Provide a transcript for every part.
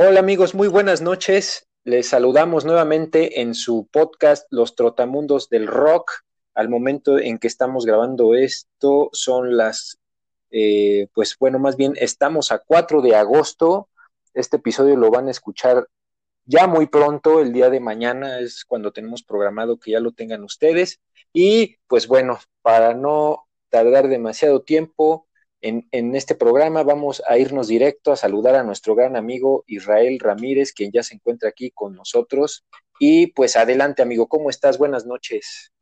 Hola amigos, muy buenas noches. Les saludamos nuevamente en su podcast Los Trotamundos del Rock. Al momento en que estamos grabando esto son las, eh, pues bueno, más bien estamos a 4 de agosto. Este episodio lo van a escuchar ya muy pronto, el día de mañana es cuando tenemos programado que ya lo tengan ustedes. Y pues bueno, para no tardar demasiado tiempo, en, este programa vamos a irnos directo a saludar a nuestro gran amigo Israel Ramírez, quien ya se encuentra aquí con nosotros. Y pues adelante, amigo, ¿cómo estás? Buenas noches.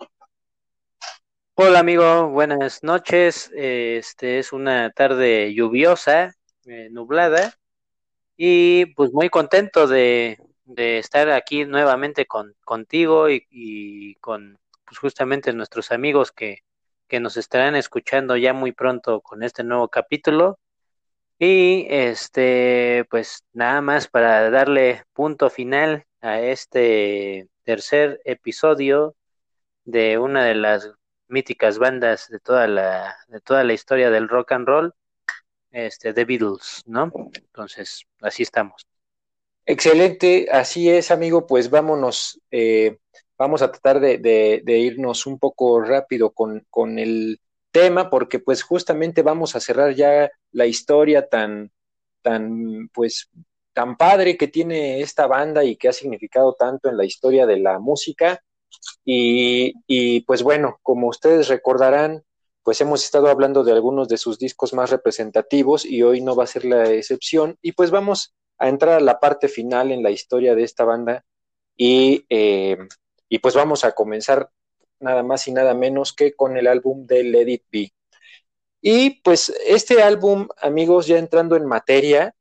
Hola, amigo, buenas noches. Este es una tarde lluviosa, eh, nublada, y pues muy contento de, estar aquí nuevamente con, contigo y, y con pues justamente nuestros amigos que, que nos estarán escuchando ya muy pronto con este nuevo capítulo. Y este, pues nada más para darle punto final a este tercer episodio de una de las míticas bandas de toda la, de toda la historia del rock and roll, este, The Beatles, ¿no? Entonces, así estamos. Excelente, así es, amigo, pues vámonos eh, vamos a tratar de, irnos un poco rápido con, el tema, porque pues justamente vamos a cerrar ya la historia tan, tan, pues, tan padre que tiene esta banda y que ha significado tanto en la historia de la música. Y, y pues bueno, como ustedes recordarán, pues hemos estado hablando de algunos de sus discos más representativos y hoy no va a ser la excepción. Y pues vamos a entrar a la parte final en la historia de esta banda y eh, y pues vamos a comenzar nada más y nada menos que con el álbum de Let It Be. Y pues este álbum, amigos, ya entrando en materia,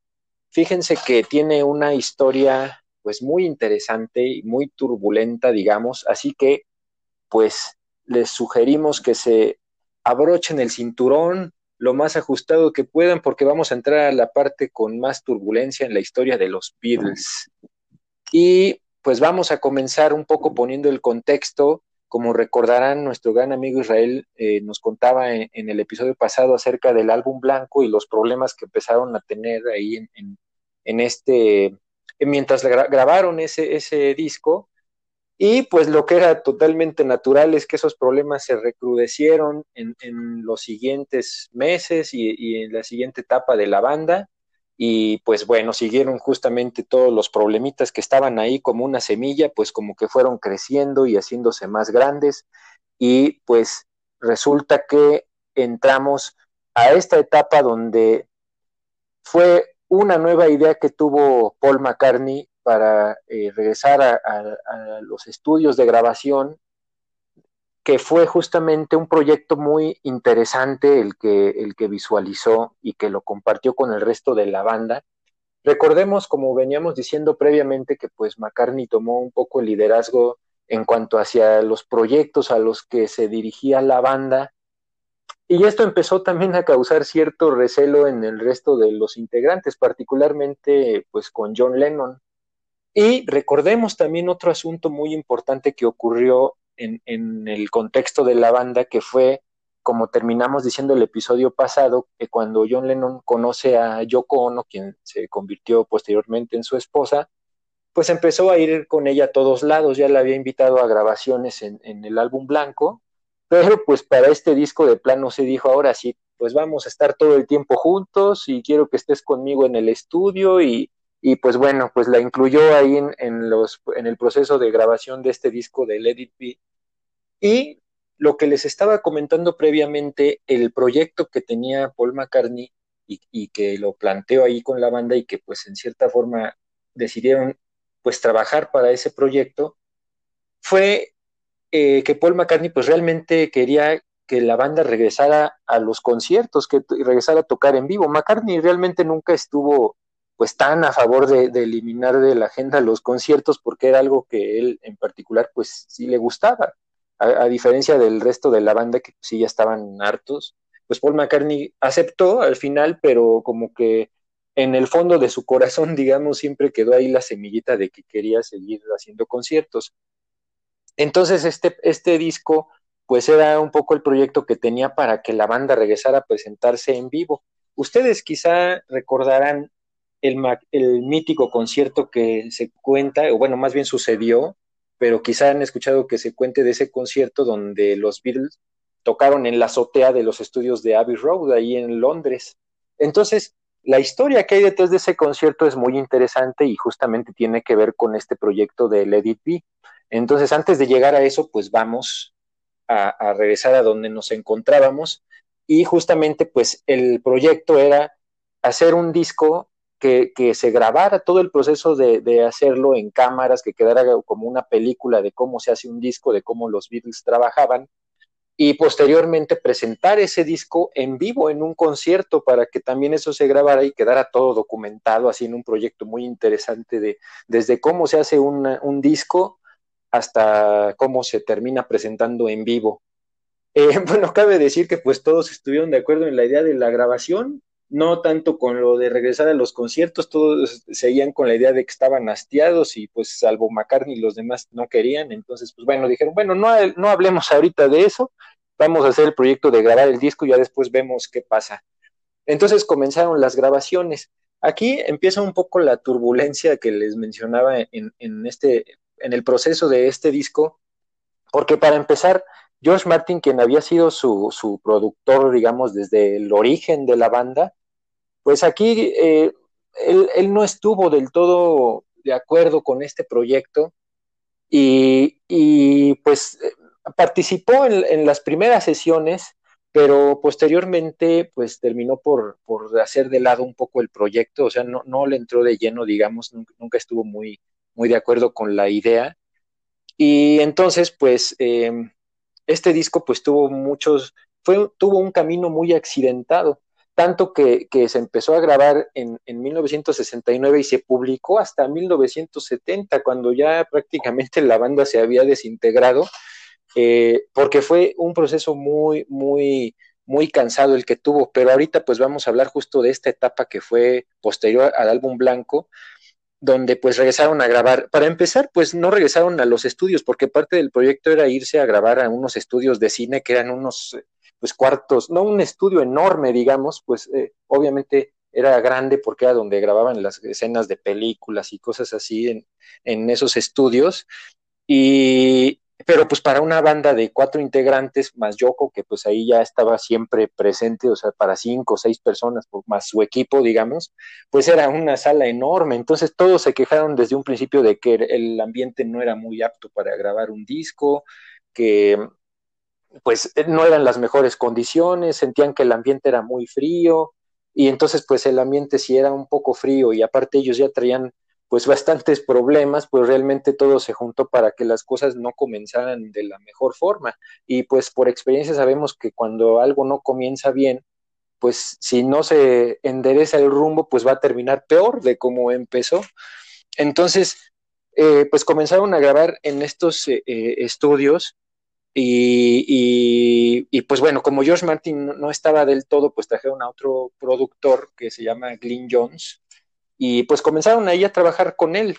fíjense que tiene una historia pues muy interesante y muy turbulenta, digamos, así que pues les sugerimos que se abrochen el cinturón lo más ajustado que puedan porque vamos a entrar a la parte con más turbulencia en la historia de los Beatles. Y pues vamos a comenzar un poco poniendo el contexto. Como recordarán, nuestro gran amigo Israel eh, nos contaba en, el episodio pasado acerca del álbum blanco y los problemas que empezaron a tener ahí en, en, este, mientras grabaron ese, ese disco. Y pues lo que era totalmente natural es que esos problemas se recrudecieron en, en los siguientes meses y, en la siguiente etapa de la banda y pues bueno, siguieron justamente todos los problemitas que estaban ahí como una semilla, pues como que fueron creciendo y haciéndose más grandes. Y pues resulta que entramos a esta etapa donde fue una nueva idea que tuvo Paul McCartney para eh, regresar a, los estudios de grabación que fue justamente un proyecto muy interesante el que, el que visualizó y que lo compartió con el resto de la banda. Recordemos, como veníamos diciendo previamente, que pues McCartney tomó un poco el liderazgo en cuanto hacia los proyectos a los que se dirigía la banda. Y esto empezó también a causar cierto recelo en el resto de los integrantes, particularmente pues con John Lennon. Y recordemos también otro asunto muy importante que ocurrió en, el contexto de la banda, que fue, como terminamos diciendo el episodio pasado, que cuando John Lennon conoce a Yoko Ono, quien se convirtió posteriormente en su esposa, pues empezó a ir con ella a todos lados, ya la había invitado a grabaciones en, en el álbum blanco, pero pues para este disco de plano se dijo, ahora sí, pues vamos a estar todo el tiempo juntos y quiero que estés conmigo en el estudio y, y pues bueno, pues la incluyó ahí en, los, en el proceso de grabación de este disco de Let It. Y lo que les estaba comentando previamente, el proyecto que tenía Paul McCartney y, que lo planteó ahí con la banda y que pues en cierta forma decidieron pues trabajar para ese proyecto, fue eh, que Paul McCartney pues realmente quería que la banda regresara a los conciertos, que regresara a tocar en vivo. McCartney realmente nunca estuvo pues tan a favor de, eliminar de la agenda los conciertos porque era algo que él en particular pues sí le gustaba, a, diferencia del resto de la banda que sí ya estaban hartos, pues Paul McCartney aceptó al final, pero como que en el fondo de su corazón, digamos, siempre quedó ahí la semillita de que quería seguir haciendo conciertos. Entonces este, este disco pues era un poco el proyecto que tenía para que la banda regresara a presentarse en vivo. Ustedes quizá recordarán el, mítico concierto que se cuenta, o bueno, más bien sucedió, pero quizá han escuchado que se cuente de ese concierto donde los Beatles tocaron en la azotea de los estudios de Abbey Road, ahí en Londres. Entonces, la historia que hay detrás de ese concierto es muy interesante y justamente tiene que ver con este proyecto de Let It Be. Entonces, antes de llegar a eso, pues vamos a, a regresar a donde nos encontrábamos y justamente pues el proyecto era hacer un disco que, se grabara todo el proceso de, hacerlo en cámaras, que quedara como una película de cómo se hace un disco, de cómo los Beatles trabajaban, y posteriormente presentar ese disco en vivo en un concierto para que también eso se grabara y quedara todo documentado, así en un proyecto muy interesante de desde cómo se hace un disco hasta cómo se termina presentando en vivo. Eh, bueno, cabe decir que pues todos estuvieron de acuerdo en la idea de la grabación, no tanto con lo de regresar a los conciertos, todos seguían con la idea de que estaban hastiados y pues salvo McCartney y los demás no querían, entonces pues bueno, dijeron, bueno, no, no hablemos ahorita de eso, vamos a hacer el proyecto de grabar el disco y ya después vemos qué pasa. Entonces comenzaron las grabaciones. Aquí empieza un poco la turbulencia que les mencionaba en, en, este, en el proceso de este disco, porque para empezar, George Martin, quien había sido su, su productor, digamos, desde el origen de la banda, pues aquí eh, él, no estuvo del todo de acuerdo con este proyecto y, pues eh, participó en, las primeras sesiones, pero posteriormente pues terminó por, por, hacer de lado un poco el proyecto, o sea, no, no le entró de lleno, digamos, nunca, estuvo muy, muy de acuerdo con la idea. Y entonces, pues, eh, este disco pues tuvo muchos, fue, tuvo un camino muy accidentado, tanto que, se empezó a grabar en, en, 1969 y se publicó hasta 1970, cuando ya prácticamente la banda se había desintegrado, eh, porque fue un proceso muy, muy, muy cansado el que tuvo, pero ahorita pues vamos a hablar justo de esta etapa que fue posterior al álbum blanco, donde pues regresaron a grabar. Para empezar, pues no regresaron a los estudios, porque parte del proyecto era irse a grabar a unos estudios de cine que eran unos pues cuartos, no un estudio enorme, digamos, pues eh, obviamente era grande porque era donde grababan las escenas de películas y cosas así en, en esos estudios. Y, pero pues para una banda de cuatro integrantes más Yoko, que pues ahí ya estaba siempre presente, o sea, para cinco o seis personas, más su equipo, digamos, pues era una sala enorme. Entonces todos se quejaron desde un principio de que el ambiente no era muy apto para grabar un disco, que pues no eran las mejores condiciones, sentían que el ambiente era muy frío, y entonces pues el ambiente sí era un poco frío y aparte ellos ya traían pues bastantes problemas, pues realmente todo se juntó para que las cosas no comenzaran de la mejor forma. Y pues por experiencia sabemos que cuando algo no comienza bien, pues si no se endereza el rumbo, pues va a terminar peor de como empezó. Entonces, eh, pues comenzaron a grabar en estos eh, eh estudios y, y, pues bueno, como George Martin no estaba del todo, pues trajeron a otro productor que se llama Glyn Jones, y pues comenzaron ahí a trabajar con él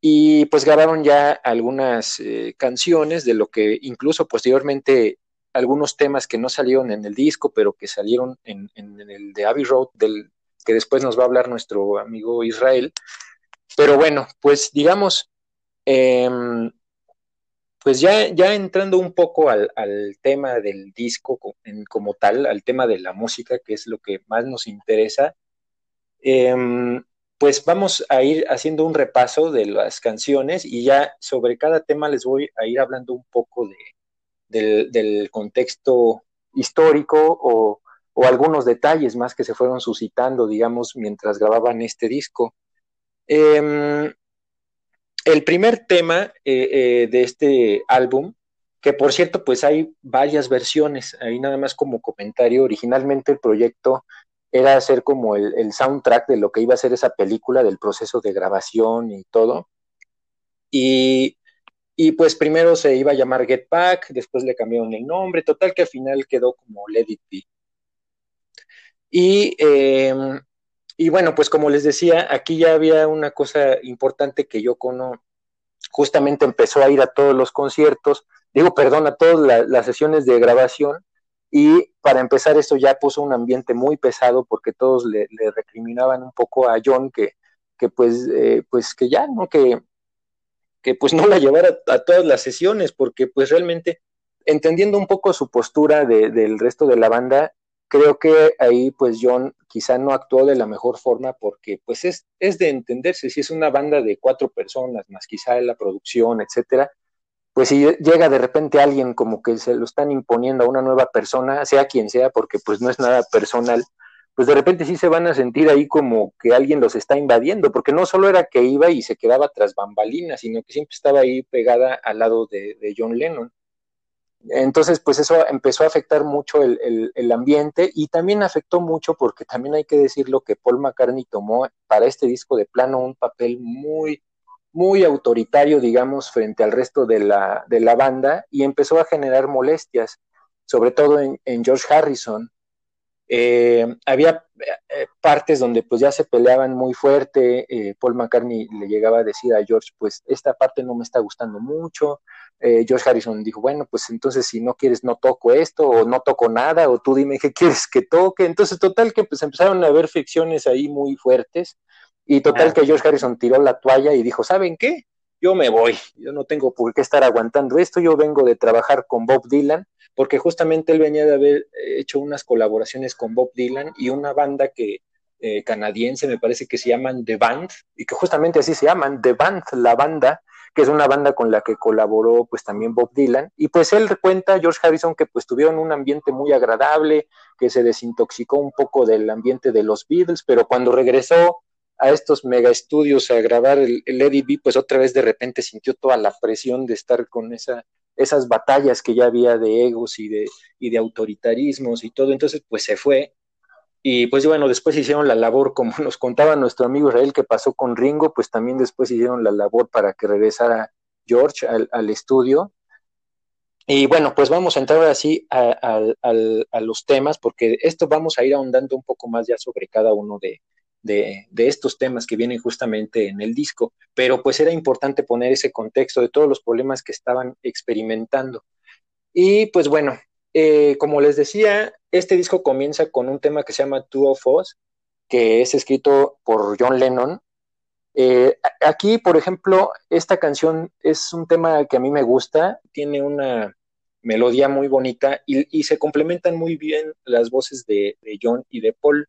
y pues grabaron ya algunas eh, canciones de lo que incluso posteriormente algunos temas que no salieron en el disco, pero que salieron en, el de Abbey Road, del que después nos va a hablar nuestro amigo Israel. Pero bueno, pues digamos, eh, pues ya, ya entrando un poco al, tema del disco como tal, al tema de la música, que es lo que más nos interesa, eh, pues vamos a ir haciendo un repaso de las canciones y ya sobre cada tema les voy a ir hablando un poco de, del, contexto histórico o, algunos detalles más que se fueron suscitando, digamos, mientras grababan este disco. Em, el primer tema eh, eh, de este álbum, que por cierto, pues hay varias versiones, ahí nada más como comentario, originalmente el proyecto era hacer como el, soundtrack de lo que iba a ser esa película, del proceso de grabación y todo. Y, y, pues primero se iba a llamar Get Back, después le cambiaron el nombre, total que al final quedó como Let It Be. Y, em, y bueno, pues como les decía, aquí ya había una cosa importante que yo cono justamente empezó a ir a todos los conciertos, digo, perdón, a todas las sesiones de grabación, Y para empezar, esto ya puso un ambiente muy pesado porque todos le, recriminaban un poco a John que, que pues, eh, pues que ya, ¿no? Que, que pues no la llevara a todas las sesiones, porque pues realmente, entendiendo un poco su postura del resto de la banda, creo que ahí pues John quizá no actuó de la mejor forma porque pues es, es de entenderse, si es una banda de cuatro personas, más quizá la producción, etcétera, pues si llega de repente alguien como que se lo están imponiendo a una nueva persona, sea quien sea, porque pues no es nada personal, pues de repente sí se van a sentir ahí como que alguien los está invadiendo, porque no solo era que iba y se quedaba tras bambalinas, sino que siempre estaba ahí pegada al lado de, John Lennon. Entonces, pues eso empezó a afectar mucho el, el, ambiente y también afectó mucho porque también hay que decirlo que Paul McCartney tomó para este disco de plano un papel muy, muy autoritario, digamos, frente al resto de la, de la banda y empezó a generar molestias, sobre todo en, George Harrison. Eh, había eh, partes donde pues ya se peleaban muy fuerte, eh, Paul McCartney le llegaba a decir a George, pues esta parte no me está gustando mucho, George Harrison dijo, bueno, pues entonces si no quieres no toco esto o no toco nada o tú dime qué quieres que toque, entonces total que pues empezaron a haber fricciones ahí muy fuertes y total que George Harrison tiró la toalla y dijo, ¿saben qué? Yo me voy, yo no tengo por qué estar aguantando esto, yo vengo de trabajar con Bob Dylan, porque justamente él venía de haber hecho unas colaboraciones con Bob Dylan y una banda que eh, canadiense, me parece que se llaman The Band, y que justamente así se llaman, The Band, la banda, que es una banda con la que colaboró pues también Bob Dylan, y pues él cuenta, George Harrison, que pues tuvieron un ambiente muy agradable, que se desintoxicó un poco del ambiente de los Beatles, pero cuando regresó a estos mega estudios a grabar el, Eddie B, pues otra vez de repente sintió toda la presión de estar con esa, esas batallas que ya había de egos y de, y de autoritarismos y todo, entonces pues se fue. Y pues bueno, después hicieron la labor, como nos contaba nuestro amigo Israel que pasó con Ringo, pues también después hicieron la labor para que regresara George al, estudio. Y bueno, pues vamos a entrar así a, a, los temas, porque esto vamos a ir ahondando un poco más ya sobre cada uno de, de, estos temas que vienen justamente en el disco, pero pues era importante poner ese contexto de todos los problemas que estaban experimentando. Y pues bueno, eh, como les decía, este disco comienza con un tema que se llama Two of Us, que es escrito por John Lennon. Eh, aquí, por ejemplo, esta canción es un tema que a mí me gusta, tiene una melodía muy bonita y, se complementan muy bien las voces de, John y de Paul.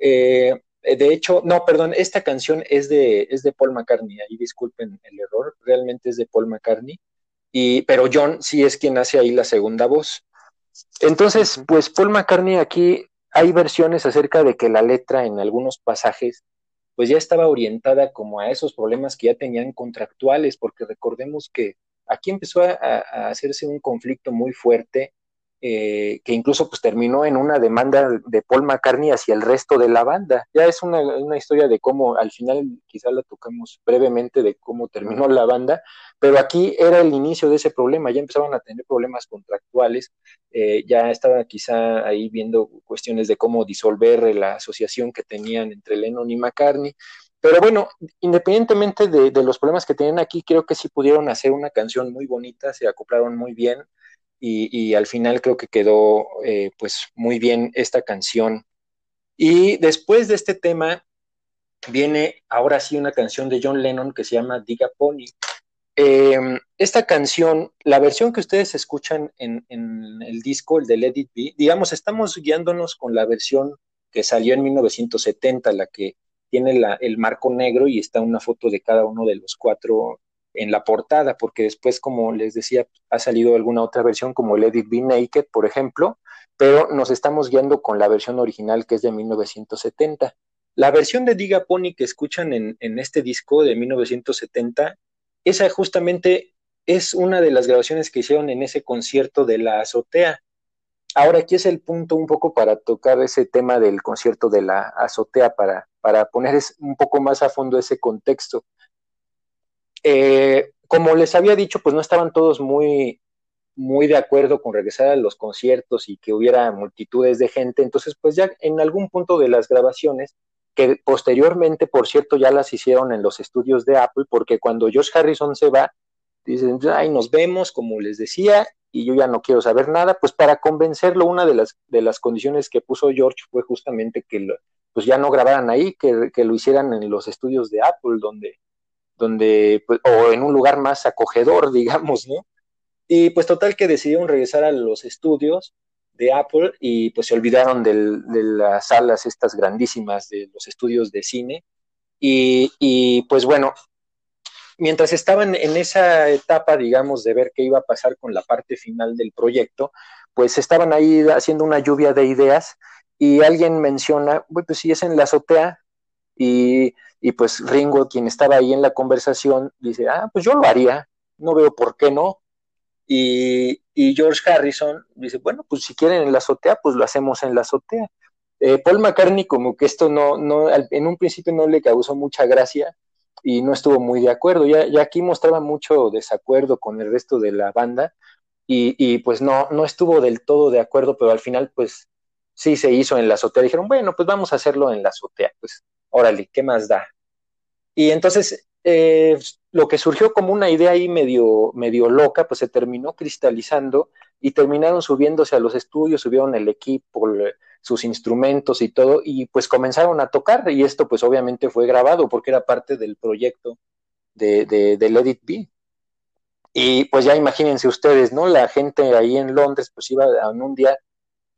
Eh, de hecho, no, perdón, esta canción es de, es de Paul McCartney, ahí disculpen el error, realmente es de Paul McCartney, y, pero John sí es quien hace ahí la segunda voz. Entonces, pues Paul McCartney aquí hay versiones acerca de que la letra en algunos pasajes pues ya estaba orientada como a esos problemas que ya tenían contractuales, porque recordemos que aquí empezó a hacerse un conflicto muy fuerte eh, que incluso pues terminó en una demanda de Paul McCartney hacia el resto de la banda. Ya es una, historia de cómo, al final quizá la tocamos brevemente de cómo terminó la banda, pero aquí era el inicio de ese problema, ya empezaban a tener problemas contractuales, eh, ya estaba quizá ahí viendo cuestiones de cómo disolver la asociación que tenían entre Lennon y McCartney. Pero bueno, independientemente de, de los problemas que tenían aquí, creo que sí pudieron hacer una canción muy bonita, se acoplaron muy bien y, al final creo que quedó eh, pues muy bien esta canción. Y después de este tema viene ahora sí una canción de John Lennon que se llama Diga Pony. Em, esta canción, la versión que ustedes escuchan en, el disco, el de Let It Be, digamos, estamos guiándonos con la versión que salió en 1970, la que tiene el marco negro y está una foto de cada uno de los cuatro en la portada, porque después, como les decía, ha salido alguna otra versión como el Edit Be Naked, por ejemplo, pero nos estamos guiando con la versión original que es de 1970. La versión de Diga Pony que escuchan en, en este disco de 1970, esa justamente es una de las grabaciones que hicieron en ese concierto de la azotea. Ahora aquí es el punto un poco para tocar ese tema del concierto de la azotea, para, para poner un poco más a fondo ese contexto. Eh, como les había dicho, pues no estaban todos muy, muy de acuerdo con regresar a los conciertos y que hubiera multitudes de gente. Entonces, pues ya en algún punto de las grabaciones, que posteriormente, por cierto, ya las hicieron en los estudios de Apple, porque cuando Josh Harrison se va, dicen, ay, nos vemos, como les decía, y yo ya no quiero saber nada, pues para convencerlo, una de las, de las condiciones que puso George fue justamente que pues ya no grabaran ahí, que, lo hicieran en los estudios de Apple, donde, donde pues, o en un lugar más acogedor, digamos, ¿no? Y pues total que decidieron regresar a los estudios de Apple y pues se olvidaron de las salas estas grandísimas de los estudios de cine. Y, y pues bueno, mientras estaban en esa etapa, digamos, de ver qué iba a pasar con la parte final del proyecto, pues estaban ahí haciendo una lluvia de ideas y alguien menciona, pues si es en la azotea y, y, pues Ringo, quien estaba ahí en la conversación, dice, ah, pues yo lo haría, no veo por qué no. Y, y George Harrison dice, bueno, pues si quieren en la azotea, pues lo hacemos en la azotea. Eh, Paul McCartney como que esto no, no, en un principio no le causó mucha gracia, y no estuvo muy de acuerdo. Ya, ya aquí mostraba mucho desacuerdo con el resto de la banda y, y, pues no, no estuvo del todo de acuerdo, pero al final pues sí se hizo en la azotea. Dijeron, bueno, pues vamos a hacerlo en la azotea, pues órale, ¿qué más da? Y entonces eh, lo que surgió como una idea ahí medio, medio loca, pues se terminó cristalizando y terminaron subiéndose a los estudios, subieron el equipo, sus instrumentos y todo, y pues comenzaron a tocar, y esto pues obviamente fue grabado porque era parte del proyecto de, de, de Let It Be. Y pues ya imagínense ustedes, ¿no? La gente ahí en Londres pues iba en un día,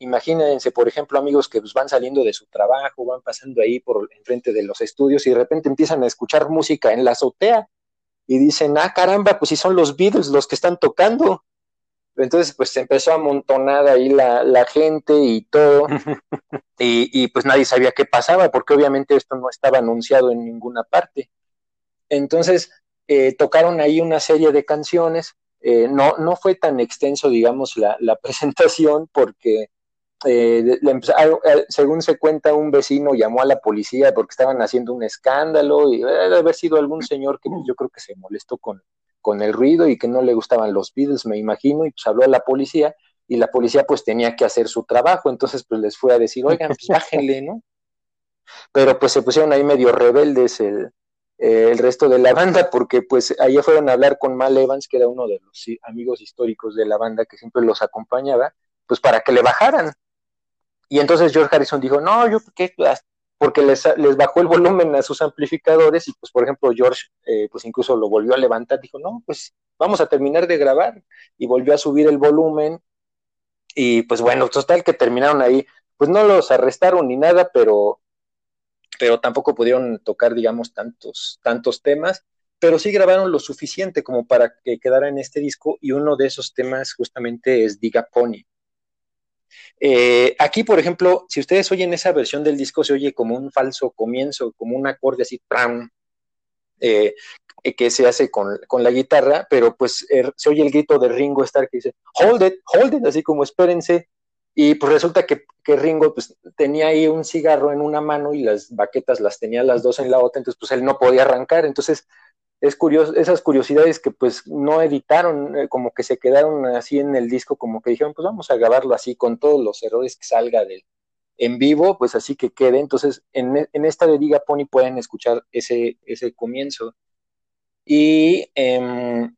imagínense, por ejemplo, amigos que pues van saliendo de su trabajo, van pasando ahí por enfrente de los estudios y de repente empiezan a escuchar música en la azotea y dicen, ah, caramba, pues si son los Beatles los que están tocando. Entonces, pues se empezó a amontonar ahí la, la gente y todo, y, y, pues nadie sabía qué pasaba, porque obviamente esto no estaba anunciado en ninguna parte. Entonces, eh, tocaron ahí una serie de canciones, eh, no, no fue tan extenso, digamos, la, la presentación, porque eh, eh, según se cuenta, un vecino llamó a la policía porque estaban haciendo un escándalo y debe haber sido algún señor que yo creo que se molestó con, con el ruido y que no le gustaban los Beatles, me imagino, y pues habló a la policía y la policía pues tenía que hacer su trabajo, entonces pues les fue a decir, oigan, pues bájenle, ¿no? Pero pues se pusieron ahí medio rebeldes el, el resto de la banda porque pues ahí fueron a hablar con Mal Evans, que era uno de los amigos históricos de la banda que siempre los acompañaba, pues para que le bajaran. Y entonces George Harrison dijo, no, yo, ¿qué? porque les, les, bajó el volumen a sus amplificadores y pues por ejemplo George eh, pues incluso lo volvió a levantar, dijo, no, pues vamos a terminar de grabar y volvió a subir el volumen y pues bueno, total que terminaron ahí, pues no los arrestaron ni nada, pero, pero tampoco pudieron tocar, digamos, tantos, tantos temas, pero sí grabaron lo suficiente como para que quedara en este disco y uno de esos temas justamente es Diga Pony. Eh, aquí, por ejemplo, si ustedes oyen esa versión del disco, se oye como un falso comienzo, como un acorde así, ¡pram! Eh, que se hace con, con, la guitarra, pero pues er, se oye el grito de Ringo Starr que dice, hold it, hold it, así como espérense, y pues resulta que, que, Ringo pues tenía ahí un cigarro en una mano y las baquetas las tenía las dos en la otra, entonces pues él no podía arrancar, entonces es curioso, esas curiosidades que pues no editaron, eh, como que se quedaron así en el disco, como que dijeron, pues vamos a grabarlo así con todos los errores que salga de, en vivo, pues así que quede. Entonces, en, en esta de Diga Pony pueden escuchar ese, ese comienzo. Y, eh,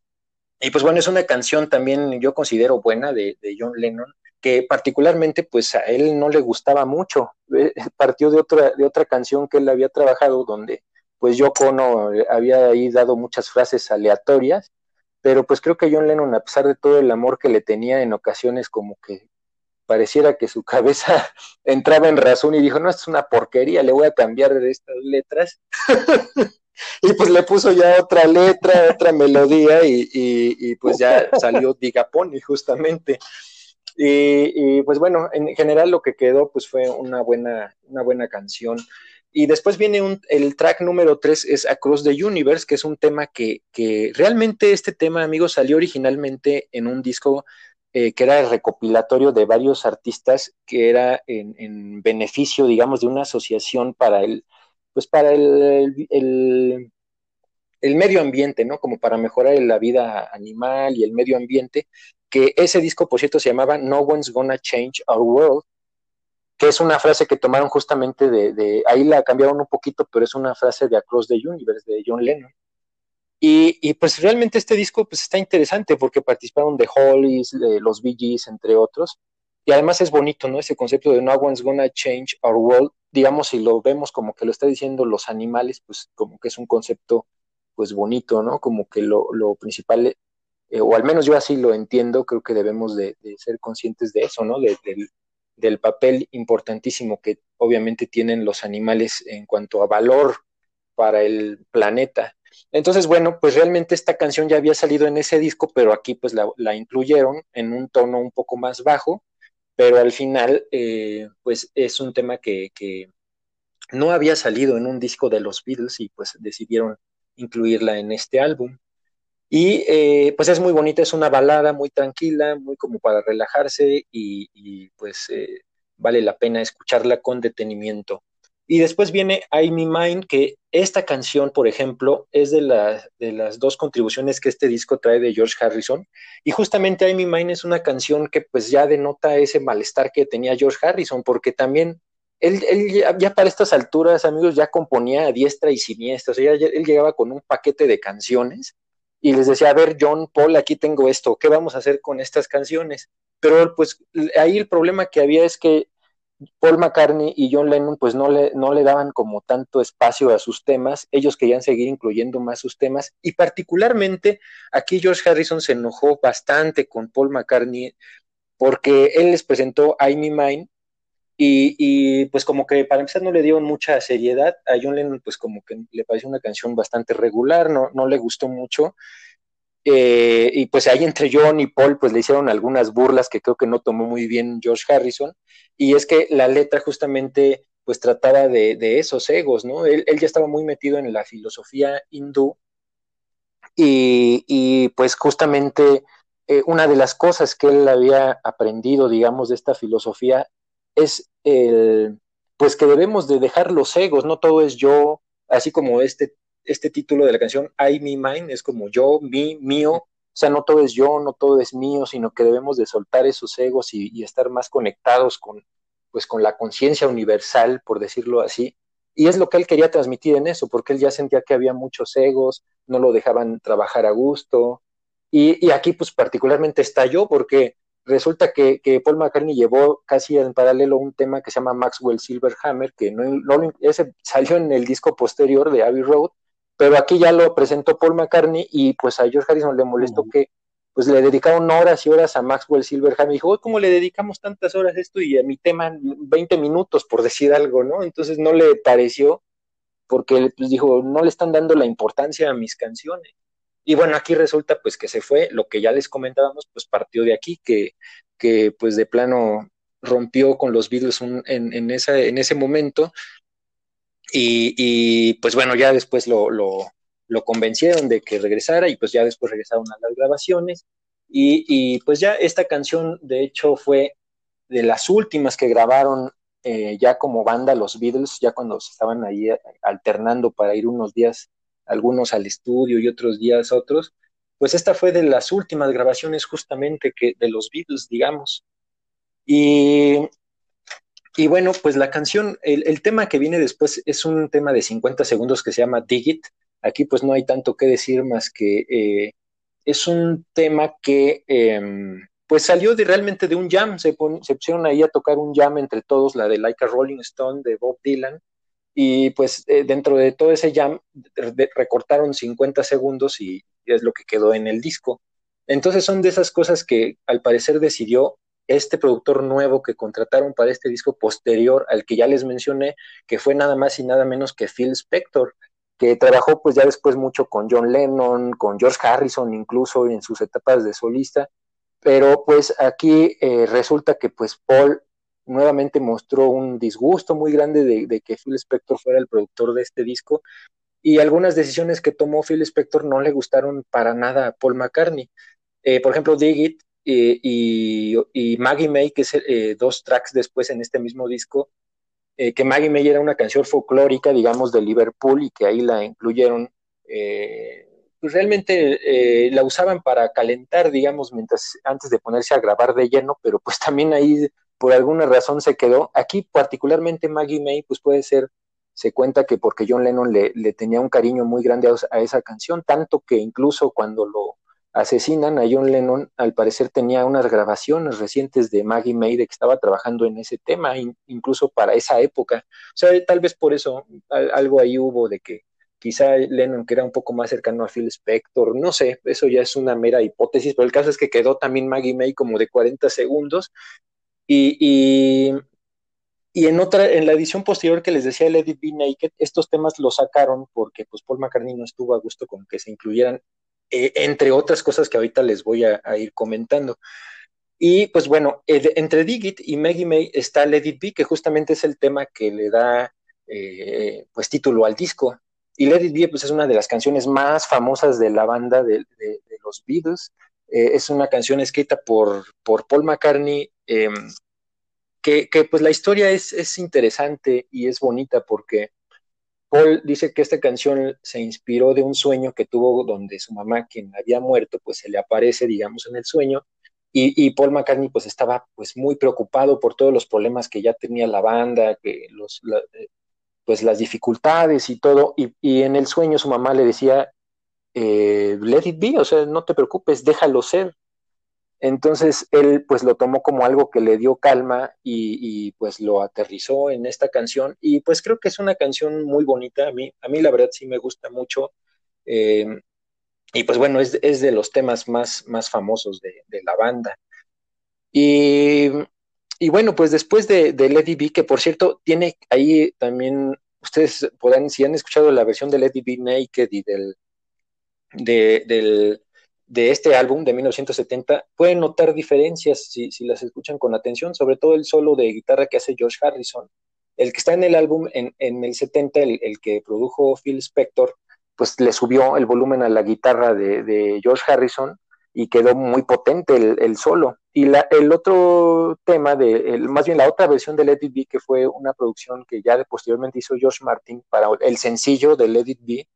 y pues bueno, es una canción también yo considero buena de, de John Lennon, que particularmente pues a él no le gustaba mucho. Eh, partió de otra, de otra canción que él había trabajado donde pues Yoko Ono había ahí dado muchas frases aleatorias, pero pues creo que John Lennon, a pesar de todo el amor que le tenía en ocasiones, como que pareciera que su cabeza entraba en razón y dijo, no, esto es una porquería, le voy a cambiar estas letras. y pues le puso ya otra letra, otra melodía y, y, y pues ya salió Digaponi justamente. Y, y, pues bueno, en general lo que quedó pues fue una buena, una buena canción. Y después viene un, el track número 3, es Across the Universe, que es un tema que, que realmente este tema, amigos, salió originalmente en un disco eh, que era el recopilatorio de varios artistas, que era en, en, beneficio, digamos, de una asociación para el, pues para el, el, el medio ambiente, ¿no? Como para mejorar la vida animal y el medio ambiente, que ese disco, por cierto, se llamaba No One's Gonna Change Our World, que es una frase que tomaron justamente de, de, ahí la cambiaron un poquito, pero es una frase de Across the Universe de John Lennon. Y, pues realmente este disco pues está interesante porque participaron de Hollies, de los Bee Gees, entre otros. Y además es bonito, ¿no? Ese concepto de no one's gonna change our world, digamos, si lo vemos como que lo está diciendo los animales, pues como que es un concepto pues bonito, ¿no? Como que lo, principal, eh, o al menos yo así lo entiendo, creo que debemos de, ser conscientes de eso, ¿no? Del papel importantísimo que obviamente tienen los animales en cuanto a valor para el planeta. Entonces, bueno, pues realmente esta canción ya había salido en ese disco, pero aquí pues la, incluyeron en un tono un poco más bajo, pero al final eh, pues es un tema que, que, no había salido en un disco de los Beatles y pues decidieron incluirla en este álbum. Y eh, pues es muy bonita, es una balada muy tranquila, muy como para relajarse y, pues eh, vale la pena escucharla con detenimiento. Y después viene I Me Mind, que esta canción, por ejemplo, es de, de las dos contribuciones que este disco trae de George Harrison. Y justamente I Me Mind es una canción que pues ya denota ese malestar que tenía George Harrison, porque también él, ya, para estas alturas, amigos, ya componía a diestra y siniestra. O sea, él llegaba con un paquete de canciones y les decía, a ver, John, Paul, aquí tengo esto, ¿qué vamos a hacer con estas canciones? Pero pues ahí el problema que había es que Paul McCartney y John Lennon pues no le, no le daban como tanto espacio a sus temas, ellos querían seguir incluyendo más sus temas y particularmente aquí George Harrison se enojó bastante con Paul McCartney porque él les presentó I Me Mine y, y, pues como que para empezar no le dieron mucha seriedad, a John Lennon pues como que le pareció una canción bastante regular, no, no le gustó mucho. Eh, y pues ahí entre John y Paul pues le hicieron algunas burlas que creo que no tomó muy bien George Harrison. Y es que la letra justamente pues trataba de, esos egos, ¿no? Él, ya estaba muy metido en la filosofía hindú. Y, pues justamente eh, una de las cosas que él había aprendido, digamos, de esta filosofía es el, pues que debemos de dejar los egos, no todo es yo, así como este este título de la canción, I, me, mine, es como yo, mi, mío, o sea, no todo es yo, no todo es mío, sino que debemos de soltar esos egos y, estar más conectados con, pues, con la conciencia universal, por decirlo así. Y es lo que él quería transmitir en eso, porque él ya sentía que había muchos egos, no lo dejaban trabajar a gusto. Y, aquí, pues, particularmente estalló, porque resulta que, Paul McCartney llevó casi en paralelo un tema que se llama Maxwell Silverhammer, que no, no, ese salió en el disco posterior de Abbey Road, pero aquí ya lo presentó Paul McCartney y pues a George Harrison le molestó que pues le dedicaron horas y horas a Maxwell Silverham y dijo, ¿cómo le dedicamos tantas horas a esto y a mi tema 20 minutos por decir algo, ¿no? Entonces no le pareció porque pues dijo, no le están dando la importancia a mis canciones. Y bueno, aquí resulta pues que se fue, lo que ya les comentábamos, pues partió de aquí, que, que pues de plano rompió con los Beatles en, en, esa, en ese momento y, pues bueno, ya después lo, lo, convencieron de que regresara y pues ya después regresaron a las grabaciones. Y, pues ya esta canción, de hecho, fue de las últimas que grabaron eh, ya como banda los Beatles, ya cuando se estaban ahí eh, alternando para ir unos días, algunos al estudio y otros días otros, pues esta fue de las últimas grabaciones justamente que de los Beatles, digamos. Y y bueno, pues la canción, el, tema que viene después es un tema de 50 segundos que se llama Digit. Aquí pues no hay tanto que decir más que eh, es un tema que em, pues salió de, realmente de un jam, se, se, pusieron ahí a tocar un jam entre todos, la de Like a Rolling Stone de Bob Dylan, y pues eh, dentro de todo ese jam recortaron 50 segundos y es lo que quedó en el disco. Entonces son de esas cosas que al parecer decidió este productor nuevo que contrataron para este disco posterior al que ya les mencioné, que fue nada más y nada menos que Phil Spector, que trabajó pues ya después mucho con John Lennon, con George Harrison incluso en sus etapas de solista, pero pues aquí eh, resulta que pues Paul nuevamente mostró un disgusto muy grande de, que Phil Spector fuera el productor de este disco y algunas decisiones que tomó Phil Spector no le gustaron para nada a Paul McCartney. Eh, por ejemplo, Dig y, Maggie May, que es eh, dos tracks después en este mismo disco, eh, que Maggie May era una canción folclórica, digamos, de Liverpool y que ahí la incluyeron, eh, pues realmente la usaban para calentar, digamos, mientras antes de ponerse a grabar de lleno, pero pues también ahí por alguna razón se quedó. Aquí particularmente Maggie May, pues puede ser se cuenta que porque John Lennon le, tenía un cariño muy grande a, esa canción, tanto que incluso cuando lo asesinan a John Lennon, al parecer tenía unas grabaciones recientes de Maggie May de que estaba trabajando en ese tema, incluso para esa época. O sea, tal vez por eso algo ahí hubo de que quizá Lennon, que era un poco más cercano a Phil Spector, no sé, eso ya es una mera hipótesis, pero el caso es que quedó también Maggie May como de 40 segundos y, en otra, en la edición posterior que les decía el Edit Be Naked, estos temas los sacaron porque pues Paul McCartney no estuvo a gusto con que se incluyeran, eh, entre otras cosas que ahorita les voy a, ir comentando. Y pues bueno, entre Digit y Maggie May está Let It Be, que justamente es el tema que le da eh, pues título al disco. Y Let It Be pues, es una de las canciones más famosas de la banda de, los Beatles. Eh, es una canción escrita por, por Paul McCartney, em, que, pues la historia es, es interesante y es bonita porque Paul dice que esta canción se inspiró de un sueño que tuvo donde su mamá, quien había muerto, pues se le aparece, digamos, en el sueño. Y, Paul McCartney pues estaba pues muy preocupado por todos los problemas que ya tenía la banda, que los, eh, pues las dificultades y todo, y, en el sueño su mamá le decía, eh, let it be, o sea, no te preocupes, déjalo ser. Entonces él pues lo tomó como algo que le dio calma y, pues lo aterrizó en esta canción y pues creo que es una canción muy bonita, a mí, a mí la verdad sí me gusta mucho eh, y pues bueno, es, de los temas más, más famosos de, la banda. Y y bueno, pues después de, de Lady B, que por cierto tiene ahí también, ustedes podrán, si han escuchado la versión de Lady B Naked y del, de, del, de este álbum de 1970, pueden notar diferencias si, si, las escuchan con atención, sobre todo el solo de guitarra que hace George Harrison. El que está en el álbum en, en el 70, el, el, que produjo Phil Spector, pues le subió el volumen a la guitarra de, de George Harrison y quedó muy potente el, solo. Y la, el otro tema, de, el, más bien la otra versión de Let It Be, que fue una producción que ya posteriormente hizo George Martin para el sencillo de Let It Be,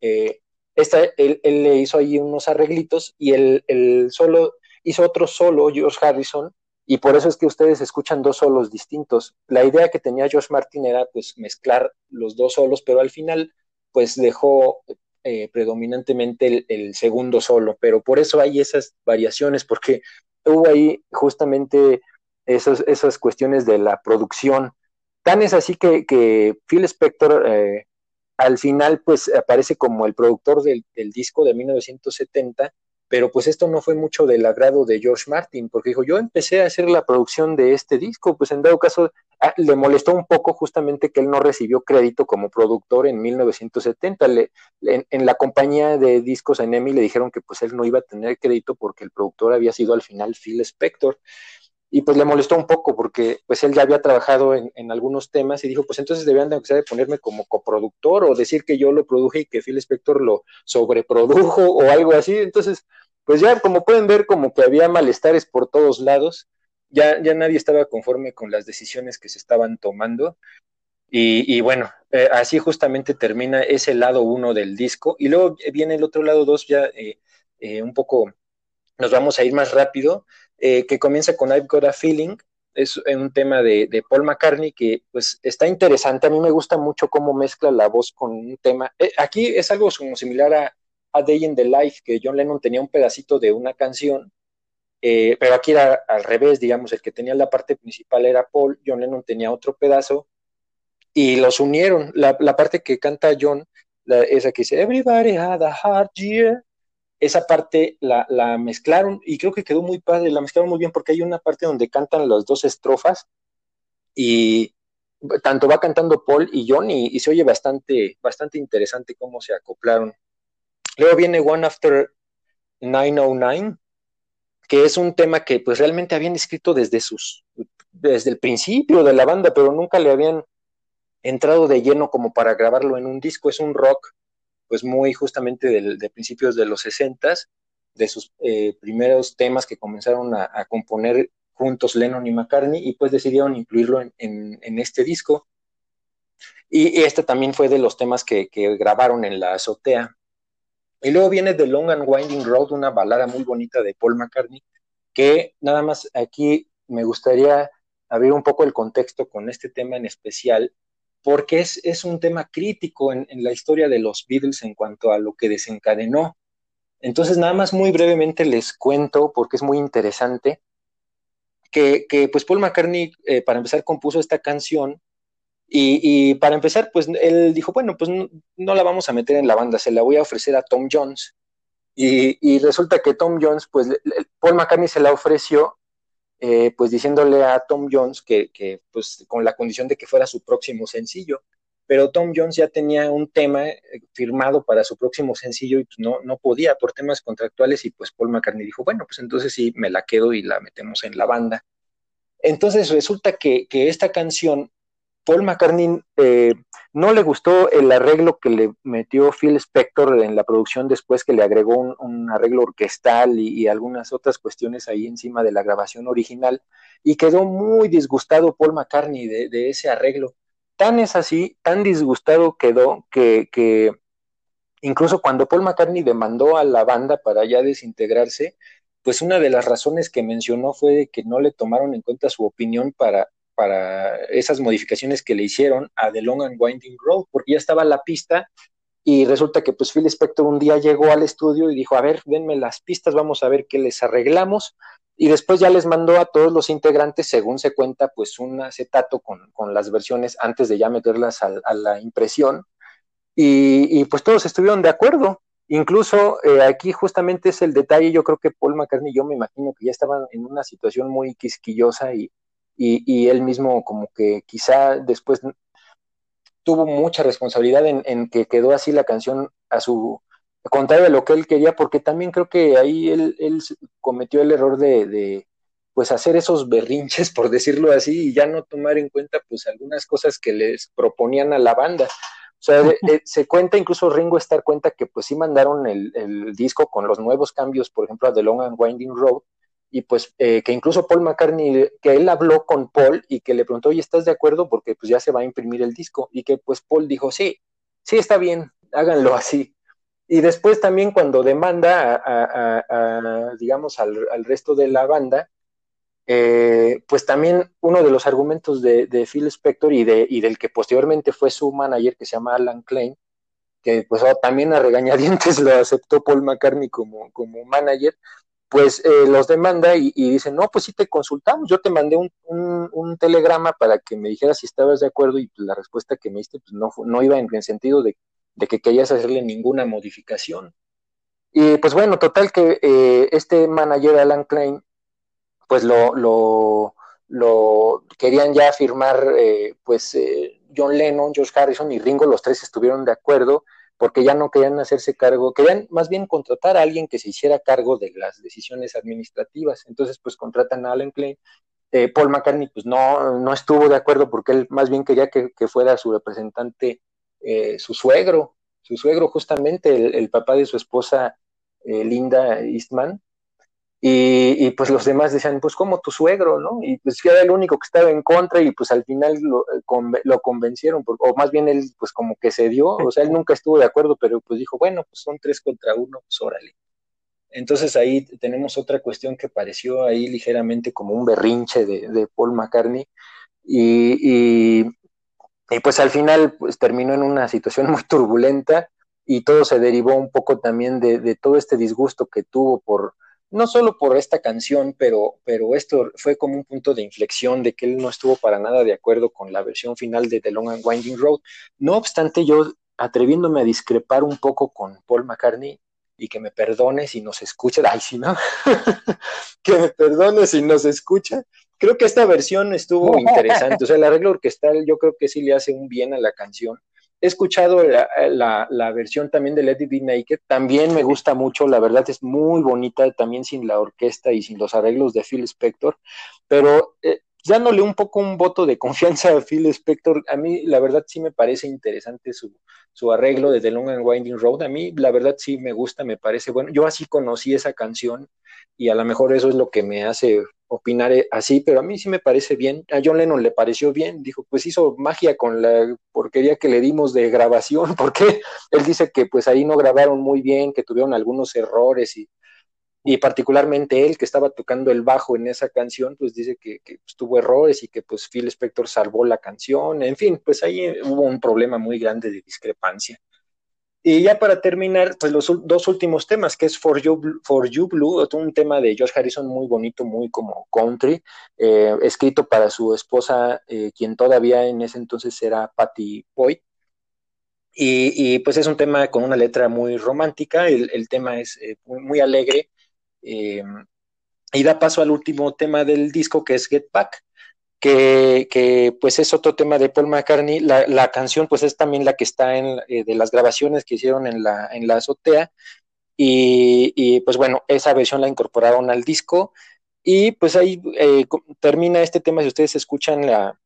eh, esta, él, le hizo ahí unos arreglitos y el solo hizo otro solo, George Harrison, y por eso es que ustedes escuchan dos solos distintos. La idea que tenía George Martin era pues mezclar los dos solos, pero al final pues dejó eh, predominantemente el, segundo solo, pero por eso hay esas variaciones, porque hubo ahí justamente esas, esas cuestiones de la producción. Tan es así que, que Phil Spector eh, al final pues aparece como el productor del, disco de 1970 pero pues esto no fue mucho del agrado de George Martin, porque dijo, yo empecé a hacer la producción de este disco, pues en dado caso ah, le molestó un poco justamente que él no recibió crédito como productor en 1970. Le, en, la compañía de discos en EMI le dijeron que pues él no iba a tener crédito porque el productor había sido al final Phil Spector. Y pues le molestó un poco porque pues él ya había trabajado en, en algunos temas y dijo, pues entonces debían de ponerme como coproductor o decir que yo lo produje y que Phil Spector lo sobreprodujo o algo así. Entonces, pues ya como pueden ver, como que había malestares por todos lados, ya, ya nadie estaba conforme con las decisiones que se estaban tomando. Y, bueno, eh, así justamente termina ese lado uno del disco. Y luego viene el otro lado dos, ya eh, eh, un poco, nos vamos a ir más rápido, que comienza con I've Got a Feeling. Es un tema de, Paul McCartney que pues está interesante. A mí me gusta mucho cómo mezcla la voz con un tema. aquí es algo como similar a, a Day in the Life, que John Lennon tenía un pedacito de una canción, eh, pero aquí era al revés, digamos, el que tenía la parte principal era Paul, John Lennon tenía otro pedazo, y los unieron. La, parte que canta John, esa que dice, Everybody had a hard year, esa parte la, mezclaron y creo que quedó muy padre, la mezclaron muy bien porque hay una parte donde cantan las dos estrofas y tanto va cantando Paul y John y, y se oye bastante, bastante interesante cómo se acoplaron. Luego viene One After 909, que es un tema que pues realmente habían escrito desde sus desde el principio de la banda, pero nunca le habían entrado de lleno como para grabarlo en un disco. Es un rock pues muy justamente de principios de los 60 de sus eh, primeros temas que comenzaron a, componer juntos Lennon y McCartney y pues decidieron incluirlo en, este disco. Y, este también fue de los temas que grabaron en la azotea. Y luego viene The Long and Winding Road, una balada muy bonita de Paul McCartney, que nada más aquí me gustaría abrir un poco el contexto con este tema en especial, porque es, es un tema crítico en, la historia de los Beatles en cuanto a lo que desencadenó. Entonces, nada más muy brevemente les cuento, porque es muy interesante, que, que pues Paul McCartney, eh, para empezar, compuso esta canción y, para empezar, pues él dijo, bueno, pues no, la vamos a meter en la banda, se la voy a ofrecer a Tom Jones. Y, y resulta que Tom Jones, pues Paul McCartney se la ofreció eh, pues diciéndole a Tom Jones que, pues con la condición de que fuera su próximo sencillo. Pero Tom Jones ya tenía un tema eh, firmado para su próximo sencillo y pues no, no podía por temas contractuales y pues Paul McCartney dijo, bueno, pues entonces sí, me la quedo y la metemos en la banda. Entonces resulta que, que esta canción Paul McCartney eh, no le gustó el arreglo que le metió Phil Spector en la producción después que le agregó un, arreglo orquestal y, algunas otras cuestiones ahí encima de la grabación original y quedó muy disgustado Paul McCartney de, ese arreglo. Tan es así, tan disgustado quedó que, que incluso cuando Paul McCartney demandó a la banda para ya desintegrarse, pues una de las razones que mencionó fue que no le tomaron en cuenta su opinión para, para esas modificaciones que le hicieron a The Long and Winding Road, porque ya estaba la pista y resulta que pues Phil Spector un día llegó al estudio y dijo, a ver, denme las pistas, vamos a ver qué les arreglamos, y después ya les mandó a todos los integrantes, según se cuenta, pues un acetato con, con las versiones antes de ya meterlas a, la impresión, y, pues todos estuvieron de acuerdo. Incluso eh, aquí justamente es el detalle, yo creo que Paul McCartney, yo me imagino que ya estaban en una situación muy quisquillosa y, y, él mismo como que quizá después tuvo mucha responsabilidad en, que quedó así la canción a su contrario de lo que él quería, porque también creo que ahí él, él cometió el error de, de, pues hacer esos berrinches, por decirlo así, y ya no tomar en cuenta pues algunas cosas que les proponían a la banda. O sea, eh, se cuenta, incluso Ringo Starr cuenta que pues sí mandaron el, el, disco con los nuevos cambios, por ejemplo, a The Long and Winding Road, y pues eh, que incluso Paul McCartney, que él habló con Paul y que le preguntó, oye, ¿estás de acuerdo? Porque pues ya se va a imprimir el disco y que pues Paul dijo, sí, sí está bien, háganlo así. Y después también cuando demanda digamos, al, resto de la banda, eh, pues también uno de los argumentos de, Phil Spector y, de, y del que posteriormente fue su manager, que se llama Alan Klein, que pues también a regañadientes lo aceptó Paul McCartney como, como manager, pues eh, los demanda y, dicen, no, pues sí te consultamos, yo te mandé un, un, telegrama para que me dijeras si estabas de acuerdo y la respuesta que me diste pues, no, no iba en el sentido de, que querías hacerle ninguna modificación. Y pues bueno, total que eh, este manager Alan Klein, pues lo, lo, lo querían ya firmar, eh, pues John Lennon, George Harrison y Ringo, los tres estuvieron de acuerdo porque ya no querían hacerse cargo, querían más bien contratar a alguien que se hiciera cargo de las decisiones administrativas. Entonces, pues contratan a Alan Klein. Eh, Paul McCartney, pues no, no estuvo de acuerdo porque él más bien quería que, fuera su representante, eh, su suegro, su suegro justamente, el, papá de su esposa eh, Linda Eastman, y, pues los demás decían, pues como tu suegro, ¿no? Y pues era el único que estaba en contra y pues al final lo, eh, lo convencieron, o más bien él pues como que se dio, o sea, él nunca estuvo de acuerdo, pero pues dijo, bueno, pues son tres contra uno, pues órale. Entonces ahí tenemos otra cuestión que pareció ahí ligeramente como un berrinche de, Paul McCartney y, y, pues al final pues terminó en una situación muy turbulenta y todo se derivó un poco también de, de todo este disgusto que tuvo por no solo por esta canción, pero, pero esto fue como un punto de inflexión de que él no estuvo para nada de acuerdo con la versión final de The Long and Winding Road. No obstante, yo atreviéndome a discrepar un poco con Paul McCartney y que me perdone si nos escucha, ay, si no, que me perdone si nos escucha. Creo que esta versión estuvo interesante, o sea, el arreglo orquestal yo creo que sí le hace un bien a la canción He escuchado la, versión también de It Be Naked, también me gusta mucho, la verdad es muy bonita, también sin la orquesta y sin los arreglos de Phil Spector, pero eh, dándole un poco un voto de confianza a Phil Spector, a mí la verdad sí me parece interesante su, su arreglo de The Long and Winding Road, a mí la verdad sí me gusta, me parece bueno, yo así conocí esa canción y a lo mejor eso es lo que me hace opinar así, pero a mí sí me parece bien. A John Lennon le pareció bien, dijo, pues hizo magia con la porquería que le dimos de grabación, porque él dice que pues ahí no grabaron muy bien, que tuvieron algunos errores y particularmente él que estaba tocando el bajo en esa canción, pues dice que, que pues, tuvo errores y que pues Phil Spector salvó la canción, en fin, pues ahí hubo un problema muy grande de discrepancia. Y ya para terminar, pues los dos últimos temas, que es For You, For you Blue, un tema de Josh Harrison muy bonito, muy como country, eh, escrito para su esposa, eh, quien todavía en ese entonces era Patty Boyd. Y, pues es un tema con una letra muy romántica, el, tema es eh, muy, alegre. y da paso al último tema del disco, que es Get Back que, pues es otro tema de Paul McCartney. La, canción pues es también la que está en eh, de las grabaciones que hicieron en la, en la azotea. Y, pues bueno, esa versión la incorporaron al disco. Y pues ahí eh, termina este tema, si ustedes escuchan la,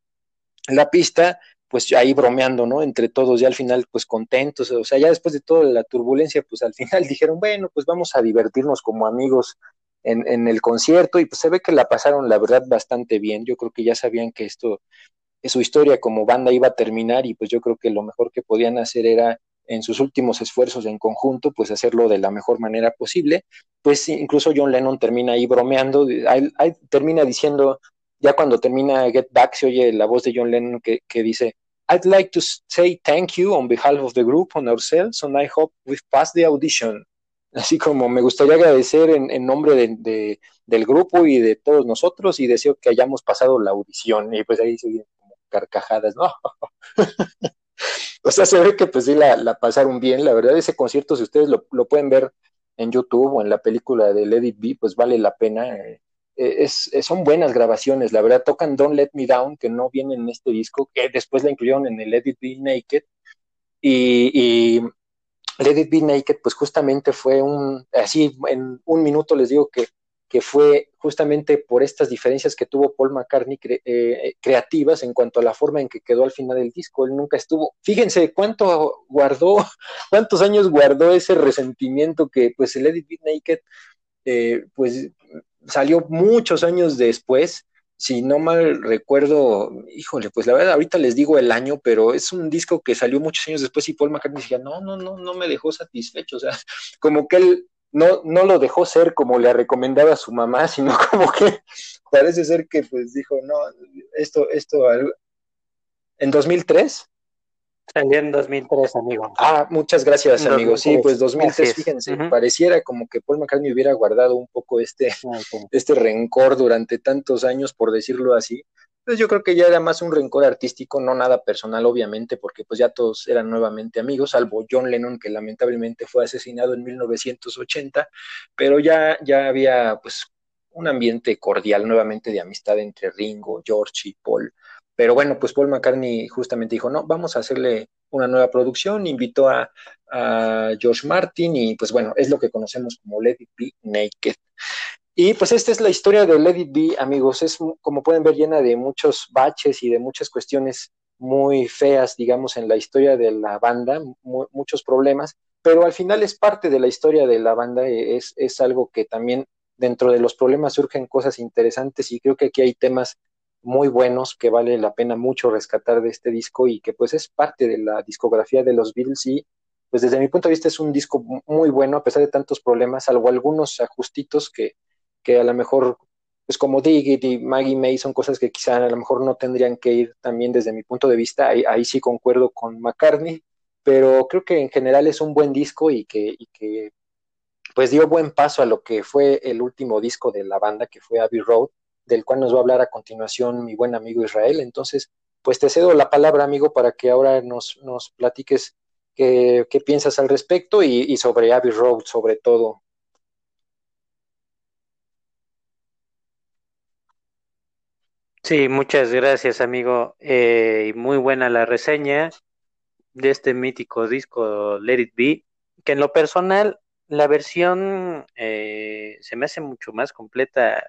la pista, pues ahí bromeando, ¿no? Entre todos, ya al final, pues contentos, o sea, ya después de toda la turbulencia, pues al final dijeron, bueno, pues vamos a divertirnos como amigos en, el concierto y pues se ve que la pasaron la verdad bastante bien. Yo creo que ya sabían que esto, su historia como banda iba a terminar y pues yo creo que lo mejor que podían hacer era en sus últimos esfuerzos en conjunto, pues hacerlo de la mejor manera posible. Pues incluso John Lennon termina ahí bromeando, termina diciendo, ya cuando termina Get Back se oye la voz de John Lennon que, que dice, I'd like to say thank you on behalf of the group, on ourselves, and I hope we've passed the audition así como me gustaría agradecer en, nombre de, del grupo y de todos nosotros y deseo que hayamos pasado la audición y pues ahí siguen como carcajadas, ¿no? o sea, se ve que pues sí la, pasaron bien, la verdad ese concierto si ustedes lo, pueden ver en YouTube o en la película de It Be, pues vale la pena. Eh, es, son buenas grabaciones, la verdad, tocan Don't Let Me Down, que no viene en este disco, que después la incluyeron en el Let It Be Naked, y, Let It Be Naked, pues justamente fue un, así en un minuto les digo que, que fue justamente por estas diferencias que tuvo Paul McCartney eh, creativas en cuanto a la forma en que quedó al final del disco. Él nunca estuvo, fíjense cuánto guardó, cuántos años guardó ese resentimiento que pues Let It Be Naked, eh, pues salió muchos años después si no mal recuerdo, híjole, pues la verdad ahorita les digo el año, pero es un disco que salió muchos años después y Paul McCartney decía, no, no, no, no me dejó satisfecho, o sea, como que él no, no lo dejó ser como le recomendaba a su mamá, sino como que parece ser que pues dijo, no, esto, esto, en 2003 Salió en 2003, amigo. Ah, muchas gracias, amigo. Sí, pues 2003, fíjense, pareciera como que Paul McCartney hubiera guardado un poco este, ah, este rencor durante tantos años, por decirlo así. Pues yo creo que ya era más un rencor artístico, no nada personal, obviamente, porque pues ya todos eran nuevamente amigos, salvo John Lennon, que lamentablemente fue asesinado en 1980, pero ya, ya había pues un ambiente cordial nuevamente de amistad entre Ringo, George y Paul. Pero bueno, pues Paul McCartney justamente dijo, no, vamos a hacerle una nueva producción, invitó a, George Martin y pues bueno, es lo que conocemos como Let It Be Naked. Y pues esta es la historia de Let It Be, amigos, es como pueden ver llena de muchos baches y de muchas cuestiones muy feas, digamos, en la historia de la banda, muchos problemas, pero al final es parte de la historia de la banda, es, es algo que también dentro de los problemas surgen cosas interesantes y creo que aquí hay temas muy buenos que vale la pena mucho rescatar de este disco y que pues es parte de la discografía de los Beatles y pues desde mi punto de vista es un disco muy bueno a pesar de tantos problemas, algunos ajustitos que, que a lo mejor pues como Dig y Maggie May son cosas que quizá a lo mejor no tendrían que ir también desde mi punto de vista, ahí, ahí sí concuerdo con McCartney, pero creo que en general es un buen disco y que, y que pues dio buen paso a lo que fue el último disco de la banda, que fue Abbey Road, del cual nos va a hablar a continuación mi buen amigo Israel. Entonces, pues te cedo la palabra, amigo, para que ahora nos, nos platiques qué, piensas al respecto y, sobre Abbey Road, sobre todo. Sí, muchas gracias, amigo. Eh, muy buena la reseña de este mítico disco Let It Be, que en lo personal, la versión eh, se me hace mucho más completa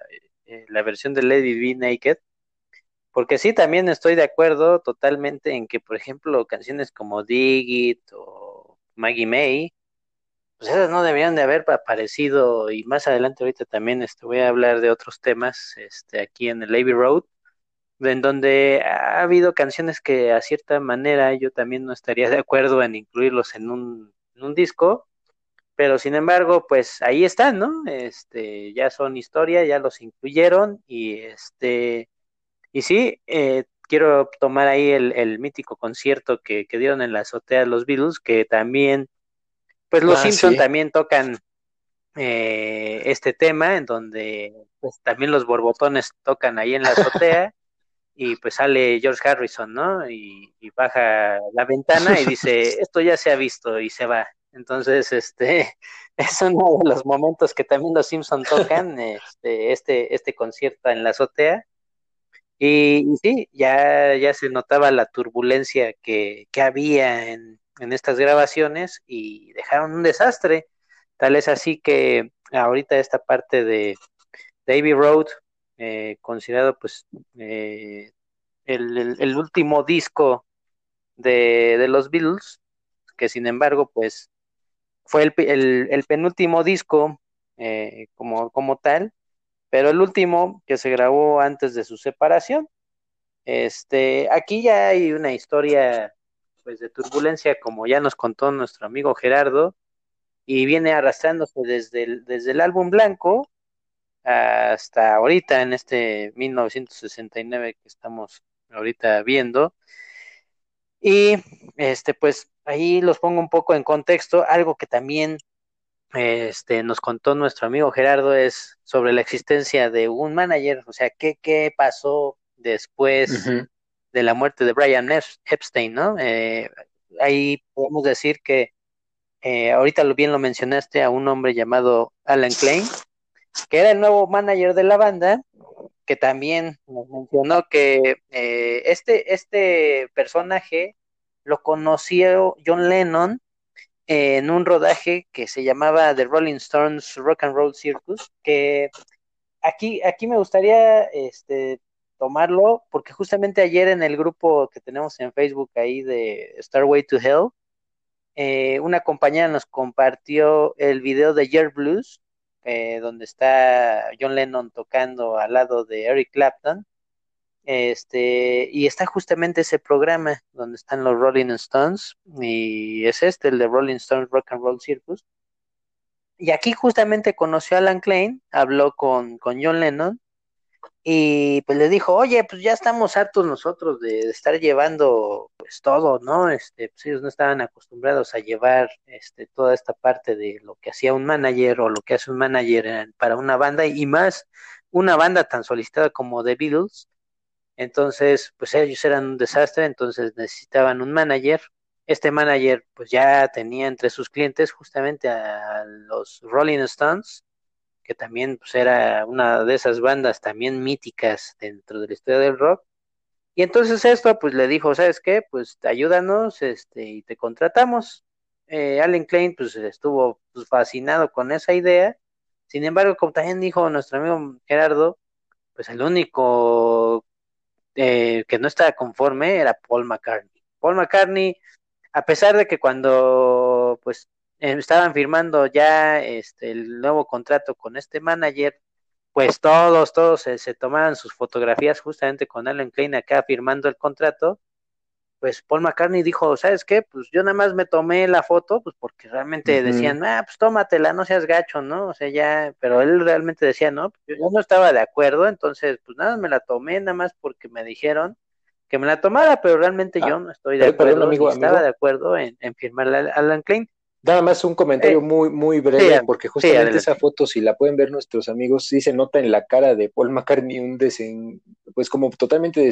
eh, la versión de Lady Be Naked, porque sí, también estoy de acuerdo totalmente en que, por ejemplo, canciones como Dig o Maggie May, pues esas no deberían de haber aparecido y más adelante ahorita también este, voy a hablar de otros temas este, aquí en el Abbey Road, en donde ha habido canciones que a cierta manera yo también no estaría de acuerdo en incluirlos en un, en un disco, pero sin embargo, pues ahí están, ¿no? Este, ya son historia, ya los incluyeron y este, y sí, eh, quiero tomar ahí el, mítico concierto que, dieron en la azotea de los Beatles, que también, pues los ah, Simpson también tocan eh, este tema, en donde pues también los borbotones tocan ahí en la azotea y pues sale George Harrison, ¿no? Y, baja la ventana y dice, esto ya se ha visto y se va. Entonces, este, es uno de los momentos que también los Simpson tocan, este, este, este concierto en la azotea. Y, sí, ya, ya se notaba la turbulencia que, que había en, en estas grabaciones y dejaron un desastre. Tal es así que ahorita esta parte de David Road eh, considerado pues eh, el, último disco de, los Beatles, que sin embargo pues fue el, penúltimo disco eh, como, como tal, pero el último que se grabó antes de su separación. Este, aquí ya hay una historia pues de turbulencia, como ya nos contó nuestro amigo Gerardo, y viene arrastrándose desde desde el álbum blanco hasta ahorita, en este 1969 que estamos ahorita viendo. Y este, pues ahí los pongo un poco en contexto. Algo que también este, nos contó nuestro amigo Gerardo es sobre la existencia de un manager, o sea, qué, qué pasó después de la muerte de Brian Epstein, ¿no? Eh, ahí podemos decir que eh, ahorita lo bien lo mencionaste a un hombre llamado Alan Klein, que era el nuevo manager de la banda, que también nos mencionó que eh, este, este personaje lo conoció John Lennon en un rodaje que se llamaba The Rolling Stones Rock and Roll Circus, que aquí, aquí me gustaría este, tomarlo, porque justamente ayer en el grupo que tenemos en Facebook ahí de Starway to Hell, eh, una compañera nos compartió el video de Year Blues, eh, donde está John Lennon tocando al lado de Eric Clapton. Este, y está justamente ese programa donde están los Rolling Stones, y es este, el de Rolling Stones Rock and Roll Circus. Y aquí justamente conoció a Alan Klein, habló con, con John Lennon, y pues le dijo, oye, pues ya estamos hartos nosotros de, estar llevando pues todo, ¿no? Este, pues ellos no estaban acostumbrados a llevar este, toda esta parte de lo que hacía un manager o lo que hace un manager para una banda y más una banda tan solicitada como The Beatles. Entonces, pues ellos eran un desastre, entonces necesitaban un manager. Este manager pues ya tenía entre sus clientes justamente a los Rolling Stones que también pues, era una de esas bandas también míticas dentro de la historia del rock. Y entonces esto pues le dijo, ¿sabes qué? Pues ayúdanos este, y te contratamos. Eh, Allen Klein pues estuvo pues, fascinado con esa idea. Sin embargo, como también dijo nuestro amigo Gerardo, pues el único eh, que no estaba conforme era Paul McCartney. Paul McCartney, a pesar de que cuando pues eh, estaban firmando ya este, el nuevo contrato con este manager, pues todos, todos se, se tomaban sus fotografías justamente con Alan Klein acá firmando el contrato, pues Paul McCartney dijo, ¿sabes qué? Pues yo nada más me tomé la foto, pues porque realmente decían, ah, pues tómatela, no seas gacho, ¿no? O sea, ya, pero él realmente decía, no, yo, no estaba de acuerdo, entonces, pues nada, me la tomé nada más porque me dijeron que me la tomara, pero realmente ah, yo no estoy de acuerdo, amigo, estaba de acuerdo en, en firmarle a Alan Klein. Nada más un comentario eh, muy, muy breve, porque justamente esa foto, si la pueden ver nuestros amigos, sí se nota en la cara de Paul McCartney un desen, pues como totalmente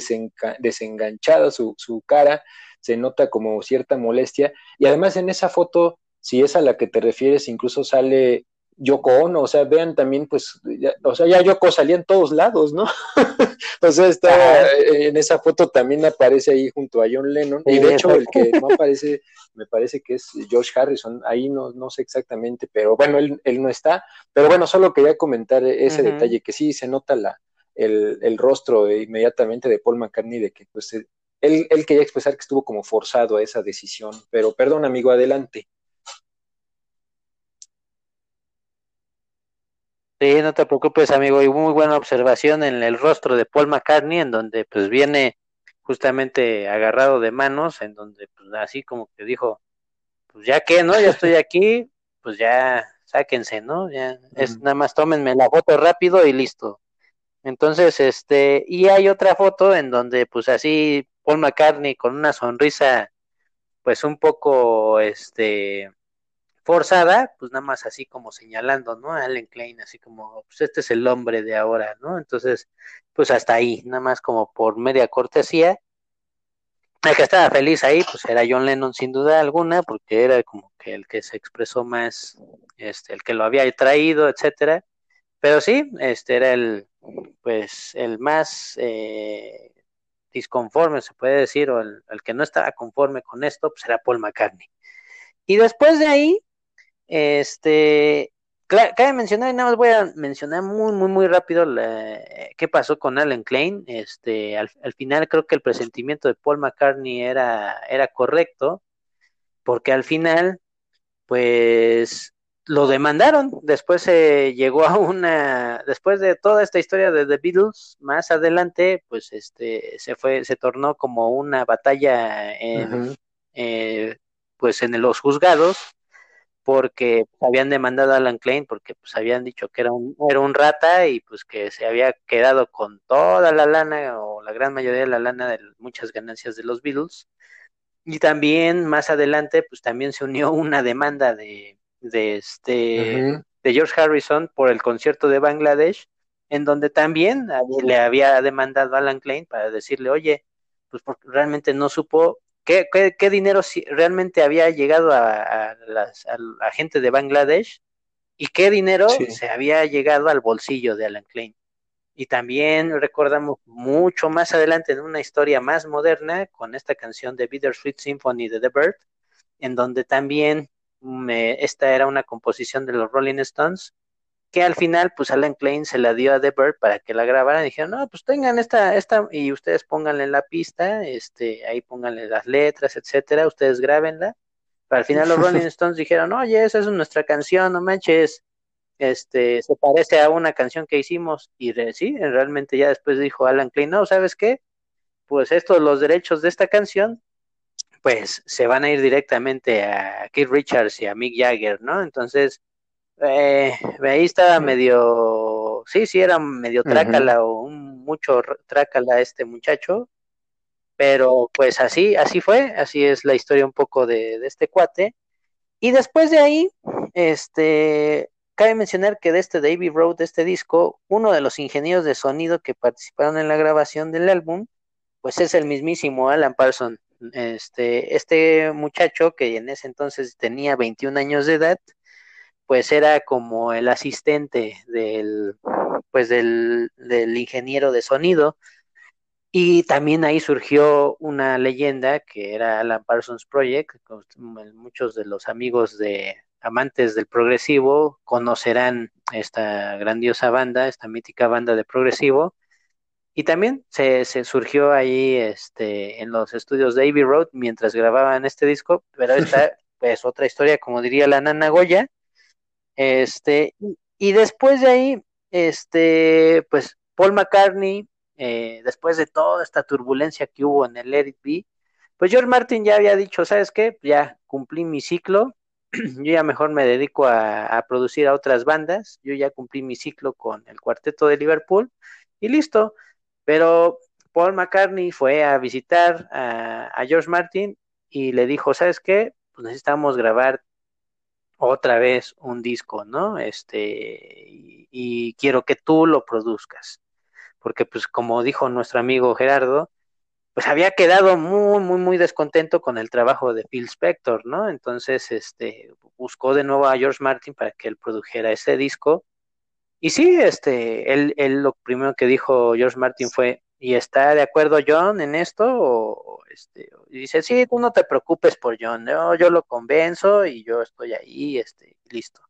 desenganchada su, su cara, se nota como cierta molestia, y además en esa foto, si es a la que te refieres, incluso sale Yoko Ono, o sea, vean también, pues, o sea, ya Yoko salía en todos lados, ¿no? o sea, está en esa foto también aparece ahí junto a John Lennon, y de hecho el que no aparece, me parece que es George Harrison, ahí no, no sé exactamente, pero bueno, él, él no está, pero bueno, solo quería comentar ese detalle, que sí se nota la, el, el rostro inmediatamente de Paul McCartney, de que pues él, él quería expresar que estuvo como forzado a esa decisión, pero perdón amigo, adelante. Sí, no te preocupes, amigo. Y muy buena observación en el rostro de Paul McCartney, en donde pues viene justamente agarrado de manos, en donde pues así como que dijo, pues ya que, ¿no? Ya estoy aquí, pues ya sáquense, ¿no? Ya es nada más tómenme la foto rápido y listo. Entonces, este, y hay otra foto en donde pues así Paul McCartney con una sonrisa pues un poco este forzada, pues nada más así como señalando, ¿no? A Allen Klein, así como, pues este es el hombre de ahora, ¿no? Entonces, pues hasta ahí, nada más como por media cortesía. El que estaba feliz ahí, pues era John Lennon sin duda alguna, porque era como que el que se expresó más, este, el que lo había traído, etcétera. Pero sí, este era el, pues, el más eh, disconforme, se puede decir, o el, el, que no estaba conforme con esto, pues era Paul McCartney. Y después de ahí, este, cabe mencionar, y nada más voy a mencionar muy, muy, muy rápido qué pasó con Alan Klein. Este, al, final creo que el presentimiento de Paul McCartney era, era correcto, porque al final, pues lo demandaron. Después se llegó a una, después de toda esta historia de The Beatles, más adelante, pues este, se fue, se tornó como una batalla en, eh, pues en los juzgados porque habían demandado a Alan Klein porque pues habían dicho que era un, era un rata y pues que se había quedado con toda la lana o la gran mayoría de la lana de muchas ganancias de los Beatles. Y también más adelante pues también se unió una demanda de, de este de George Harrison por el concierto de Bangladesh en donde también le había demandado a Alan Klein para decirle, oye, pues porque realmente no supo ¿Qué, dinero realmente había llegado a, la gente de Bangladesh y qué dinero se había llegado al bolsillo de Alan Klein? Y también recordamos mucho más adelante en una historia más moderna con esta canción de Bittersweet Symphony de The Bird, en donde también esta era una composición de los Rolling Stones que al final, pues Alan Klein se la dio a The Bird para que la grabaran. Y dijeron, no, pues tengan esta, esta, y ustedes pónganle la pista, este, ahí pónganle las letras, etcétera, ustedes grábenla. Pero al final los Rolling Stones dijeron, oye, esa es nuestra canción, no manches, este, se parece a una canción que hicimos. Y sí, realmente ya después dijo Alan Klein, no, ¿sabes qué? Pues estos, los derechos de esta canción, pues se van a ir directamente a Keith Richards y a Mick Jagger, ¿no? Entonces, eh, ahí estaba medio, sí, sí, era medio trácala o un, mucho trácala este muchacho, pero pues así, así fue, así es la historia un poco de, de este cuate. Y después de ahí, este, cabe mencionar que de este David Road, de este disco, uno de los ingenieros de sonido que participaron en la grabación del álbum, pues es el mismísimo Alan Parsons. Este, este muchacho que en ese entonces tenía 21 años de edad, pues era como el asistente del, pues del, del ingeniero de sonido. Y también ahí surgió una leyenda que era Alan Parsons Project. Muchos de los amigos de amantes del progresivo conocerán esta grandiosa banda, esta mítica banda de progresivo. Y también se, se surgió ahí este, en los estudios de Abbey Road mientras grababan este disco, pero esta pues otra historia, como diría la nana Goya, este, y, después de ahí, este, pues Paul McCartney, eh, después de toda esta turbulencia que hubo en el Let It pues George Martin ya había dicho, ¿sabes qué? Ya cumplí mi ciclo, yo ya mejor me dedico a, producir a otras bandas, yo ya cumplí mi ciclo con el cuarteto de Liverpool y listo. Pero Paul McCartney fue a visitar a, a George Martin y le dijo, ¿sabes qué? Pues necesitamos grabar otra vez un disco, ¿no? Este, y, quiero que tú lo produzcas. Porque, pues, como dijo nuestro amigo Gerardo, pues había quedado muy, muy, muy descontento con el trabajo de Phil Spector, ¿no? Entonces, este, buscó de nuevo a George Martin para que él produjera ese disco. Y sí, este, él, él lo primero que dijo George Martin fue, ¿y está de acuerdo John en esto? O, este, y dice, sí, tú no te preocupes por John, yo, yo lo convenzo y yo estoy ahí, este, listo.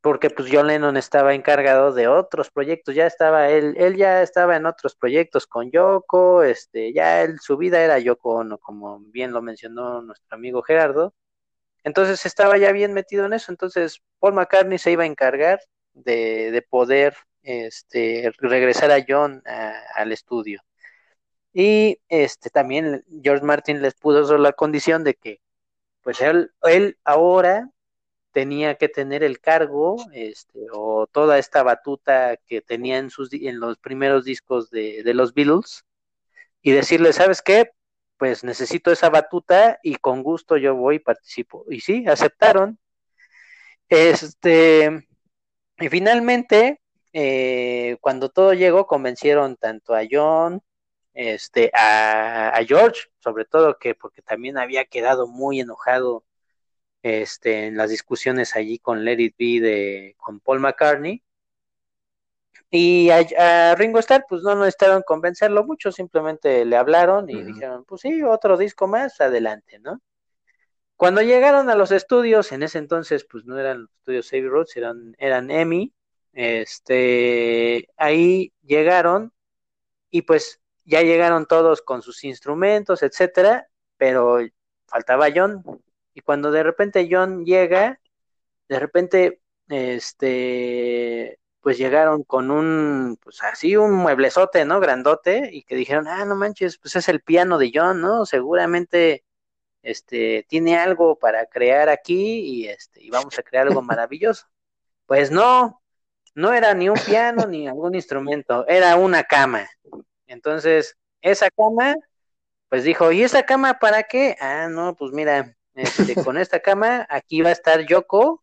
Porque pues John Lennon estaba encargado de otros proyectos, ya estaba él, él ya estaba en otros proyectos con Yoko, este, ya él, su vida era Yoko como bien lo mencionó nuestro amigo Gerardo. Entonces estaba ya bien metido en eso, entonces Paul McCartney se iba a encargar de, de poder este, regresar a John al estudio. Y este también George Martin les puso la condición de que pues él, él ahora tenía que tener el cargo este, o toda esta batuta que tenía en, sus, en los primeros discos de, de los Beatles y decirle, ¿sabes qué? Pues necesito esa batuta y con gusto yo voy y participo. Y sí, aceptaron. Este, y finalmente, eh, cuando todo llegó, convencieron tanto a John, este, a, a, George, sobre todo que porque también había quedado muy enojado este, en las discusiones allí con Let It Be de, con Paul McCartney. Y a, Ringo Starr, pues no necesitaron convencerlo mucho, simplemente le hablaron y dijeron, pues sí, otro disco más, adelante, ¿no? Cuando llegaron a los estudios, en ese entonces, pues no eran los estudios Abbey Road, eran, eran EMI, este, ahí llegaron y pues ya llegaron todos con sus instrumentos, etcétera, pero faltaba John, y cuando de repente John llega, de repente, este, pues llegaron con un, pues así, un mueblezote, ¿no? Grandote, y que dijeron, ah, no manches, pues es el piano de John, ¿no? Seguramente, este, tiene algo para crear aquí y este, y vamos a crear algo maravilloso. Pues no, no era ni un piano ni algún instrumento, era una cama. Entonces, esa cama, pues dijo, ¿y esa cama para qué? Ah, no, pues mira, este, con esta cama, aquí va a estar Yoko,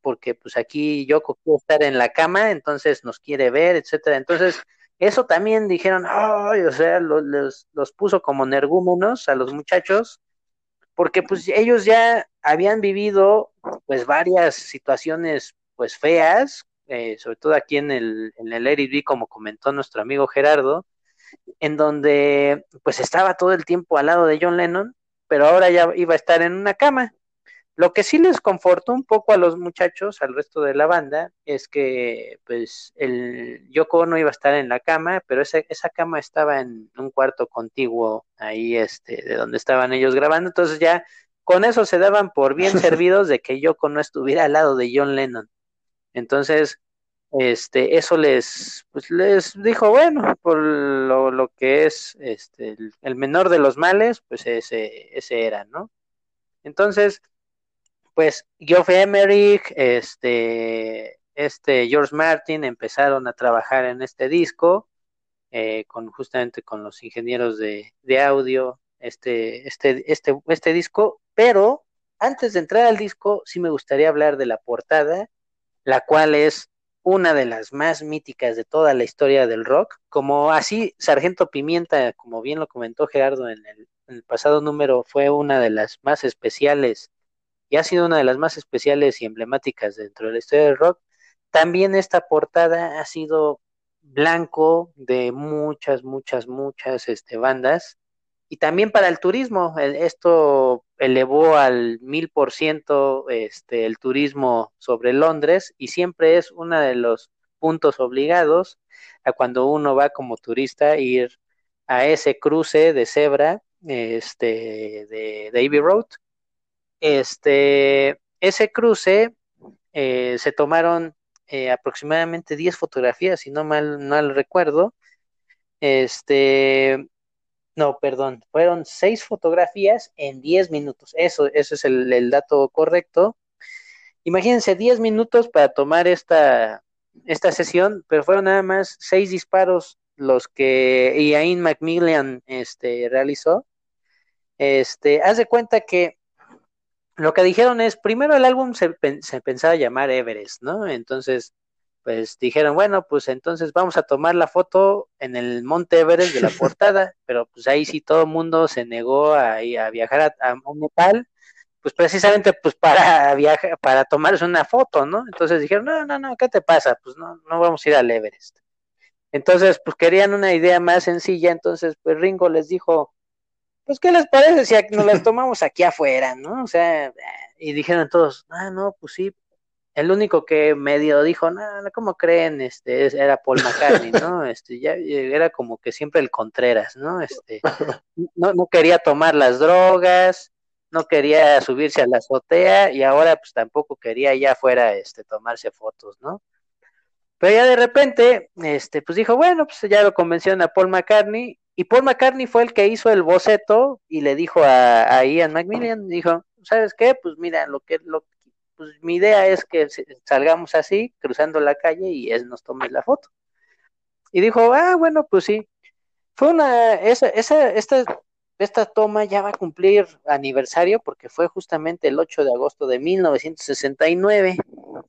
porque pues aquí Yoko quiere estar en la cama, entonces nos quiere ver, etcétera. Entonces, eso también dijeron, ay, o sea, los, los puso como energúmenos a los muchachos, porque pues ellos ya habían vivido pues varias situaciones pues feas, eh, sobre todo aquí en el, en el Eric como comentó nuestro amigo Gerardo, en donde pues estaba todo el tiempo al lado de John Lennon pero ahora ya iba a estar en una cama. Lo que sí les confortó un poco a los muchachos, al resto de la banda, es que pues el Yoko no iba a estar en la cama, pero esa, esa cama estaba en un cuarto contiguo ahí este de donde estaban ellos grabando, entonces ya con eso se daban por bien servidos de que Yoko no estuviera al lado de John Lennon. Entonces, este, eso les, pues les dijo, bueno, por lo, lo que es este, el, menor de los males, pues ese, ese era, ¿no? Entonces, pues Geoff Emerick, este, este George Martin empezaron a trabajar en este disco, eh, con justamente con los ingenieros de, de audio, este, este, este, este disco, pero antes de entrar al disco, sí me gustaría hablar de la portada, la cual es una de las más míticas de toda la historia del rock, como así Sargento Pimienta, como bien lo comentó Gerardo en el, pasado número, fue una de las más especiales y ha sido una de las más especiales y emblemáticas dentro de la historia del rock. También esta portada ha sido blanco de muchas, muchas, muchas este, bandas y también para el turismo. Esto elevó al mil por ciento este, el turismo sobre Londres y siempre es uno de los puntos obligados a cuando uno va como turista ir a ese cruce de cebra este, de Davy Road. Este, ese cruce eh, se tomaron eh, aproximadamente 10 fotografías, si no mal, mal recuerdo. Este, no, perdón, fueron seis fotografías en diez minutos. Eso, eso es el, dato correcto. Imagínense diez minutos para tomar esta, esta sesión, pero fueron nada más seis disparos los que Ian Macmillan este, realizó. Este, haz de cuenta que lo que dijeron es, primero el álbum se, se pensaba llamar Everest, ¿no? Entonces, pues dijeron, bueno, pues entonces vamos a tomar la foto en el Monte Everest de la portada, pero pues ahí sí todo el mundo se negó a, a viajar a, a, Nepal, pues precisamente pues para viajar, para tomarse una foto, ¿no? Entonces dijeron, no, no, no, ¿qué te pasa? Pues no, no vamos a ir al Everest. Entonces, pues querían una idea más sencilla, entonces pues Ringo les dijo, pues ¿qué les parece si nos las tomamos aquí afuera, ¿no? O sea, y dijeron todos, ah, no, pues sí, el único que medio dijo, no, ¿cómo creen? Este, era Paul McCartney, ¿no? Este, ya era como que siempre el Contreras, ¿no? Este, no, no quería tomar las drogas, no quería subirse a la azotea y ahora pues tampoco quería ya fuera, este, tomarse fotos, ¿no? Pero ya de repente, este, pues dijo, bueno, pues ya lo convencieron a Paul McCartney y Paul McCartney fue el que hizo el boceto y le dijo a, a Ian McMillan, dijo, ¿sabes qué? Pues mira, lo que, lo, pues mi idea es que salgamos así, cruzando la calle y él nos tome la foto. Y dijo, ah, bueno, pues sí. Fue una, esa, esa, esta, esta toma ya va a cumplir aniversario porque fue justamente el 8 de agosto de 1969.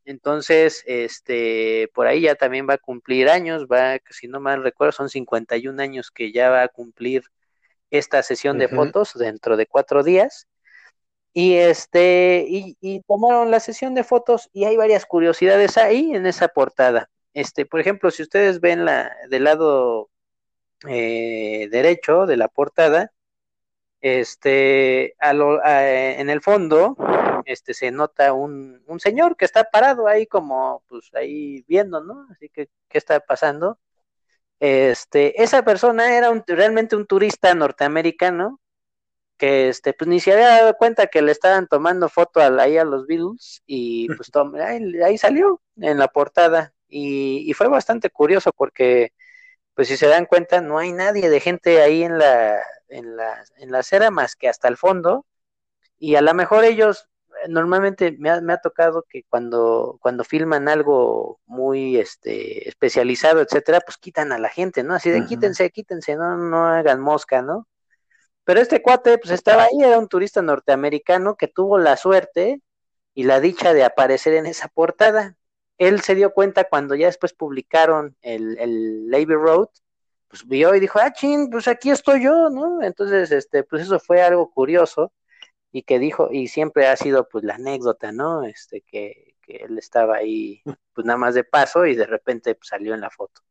Entonces, este, por ahí ya también va a cumplir años, va, si no mal recuerdo, son 51 años que ya va a cumplir esta sesión de fotos dentro de cuatro días. Y este, y, tomaron la sesión de fotos y hay varias curiosidades ahí en esa portada. Este, por ejemplo, si ustedes ven la del lado eh, derecho de la portada, este, en el fondo, este, se nota un, un, señor que está parado ahí como, pues ahí viendo, ¿no? Así que, ¿qué está pasando? Este, esa persona era un, realmente un turista norteamericano que este, pues ni se había dado cuenta que le estaban tomando foto ahí a los Beatles y pues ahí, salió en la portada y, fue bastante curioso porque pues si se dan cuenta no hay nadie de gente ahí en la, en la, en la acera más que hasta el fondo y a lo mejor ellos normalmente me ha, me ha, tocado que cuando, cuando filman algo muy este especializado, etcétera, pues quitan a la gente, ¿no? Así de quítense, quítense, no, no hagan mosca, ¿no? Pero este cuate, pues estaba ahí, era un turista norteamericano que tuvo la suerte y la dicha de aparecer en esa portada. Él se dio cuenta cuando ya después publicaron el, el Road, pues vio y dijo, ah, chin, pues aquí estoy yo, ¿no? Entonces, este, pues eso fue algo curioso y que dijo, y siempre ha sido pues la anécdota, ¿no? Este, que, que él estaba ahí pues nada más de paso y de repente pues, salió en la foto.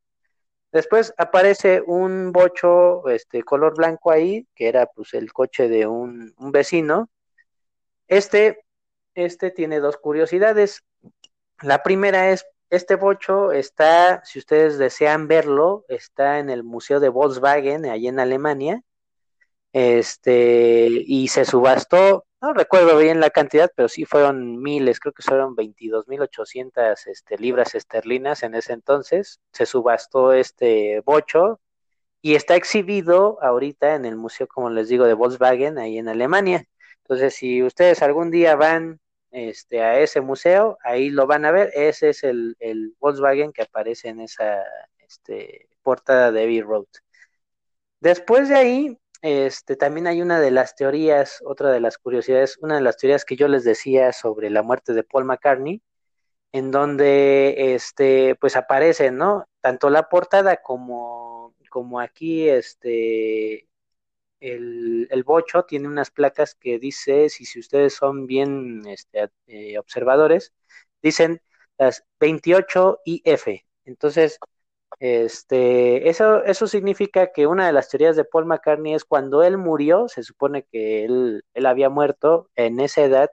Después aparece un bocho este, color blanco ahí, que era pues el coche de un, un vecino. Este, este tiene dos curiosidades. La primera es, este bocho está, si ustedes desean verlo, está en el Museo de Volkswagen, allí en Alemania este, y se subastó, no recuerdo bien la cantidad, pero sí fueron miles, creo que fueron 22.800 este, libras esterlinas en ese entonces. Se subastó este bocho y está exhibido ahorita en el museo, como les digo, de Volkswagen, ahí en Alemania. Entonces, si ustedes algún día van este, a ese museo, ahí lo van a ver. Ese es el, Volkswagen que aparece en esa este, portada de Abbey Road. Después de ahí, este, también hay una de las teorías, otra de las curiosidades, una de las teorías que yo les decía sobre la muerte de Paul McCartney, en donde este, pues aparece, ¿no? Tanto la portada como, como aquí, este, el, el, bocho tiene unas placas que dice, si, si ustedes son bien este, eh, observadores, dicen las 28 IF. Entonces, este, eso, eso significa que una de las teorías de Paul McCartney es cuando él murió, se supone que él, él había muerto en esa edad,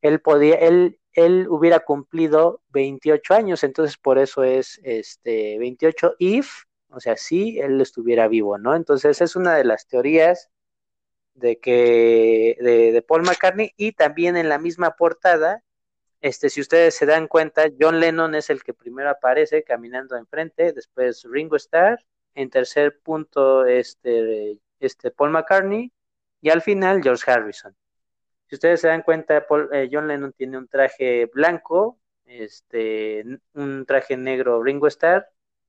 él podía, él, él hubiera cumplido 28 años, entonces por eso es este 28 if, o sea, si él estuviera vivo, ¿no? Entonces es una de las teorías de que de, de Paul McCartney y también en la misma portada este, si ustedes se dan cuenta, John Lennon es el que primero aparece caminando enfrente, después Ringo Starr, en tercer punto este, este Paul McCartney y al final George Harrison. Si ustedes se dan cuenta, eh, John Lennon tiene un traje blanco, este, un traje negro Ringo Starr,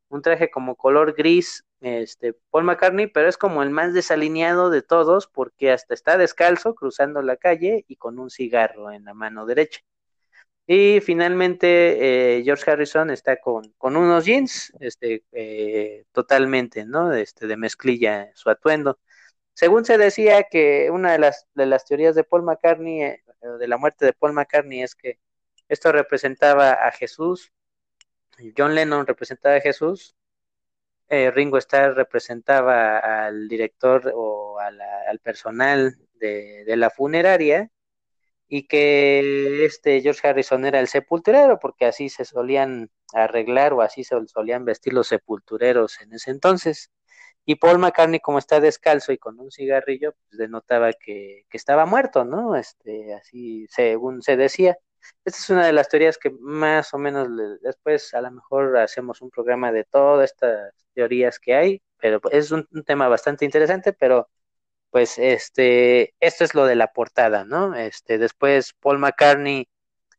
un traje como color gris este, Paul McCartney, pero es como el más desalineado de todos porque hasta está descalzo cruzando la calle y con un cigarro en la mano derecha. Y finalmente eh, George Harrison está con, con unos jeans, este, eh, totalmente, ¿no? Este, de mezclilla su atuendo. Según se decía que una de las, de las teorías de Paul McCartney, eh, de la muerte de Paul McCartney, es que esto representaba a Jesús, John Lennon representaba a Jesús, Ringo Starr representaba al director o al personal de, de la funeraria, y que este George Harrison era el sepulturero, porque así se solían arreglar o así se solían vestir los sepultureros en ese entonces. Y Paul McCartney, como está descalzo y con un cigarrillo, pues denotaba que, que estaba muerto, ¿no? Este, así según se decía. Esta es una de las teorías que más o menos después a lo mejor hacemos un programa de todas estas teorías que hay, pero es un tema bastante interesante, pero pues este, esto es lo de la portada, ¿no? Este, después Paul McCartney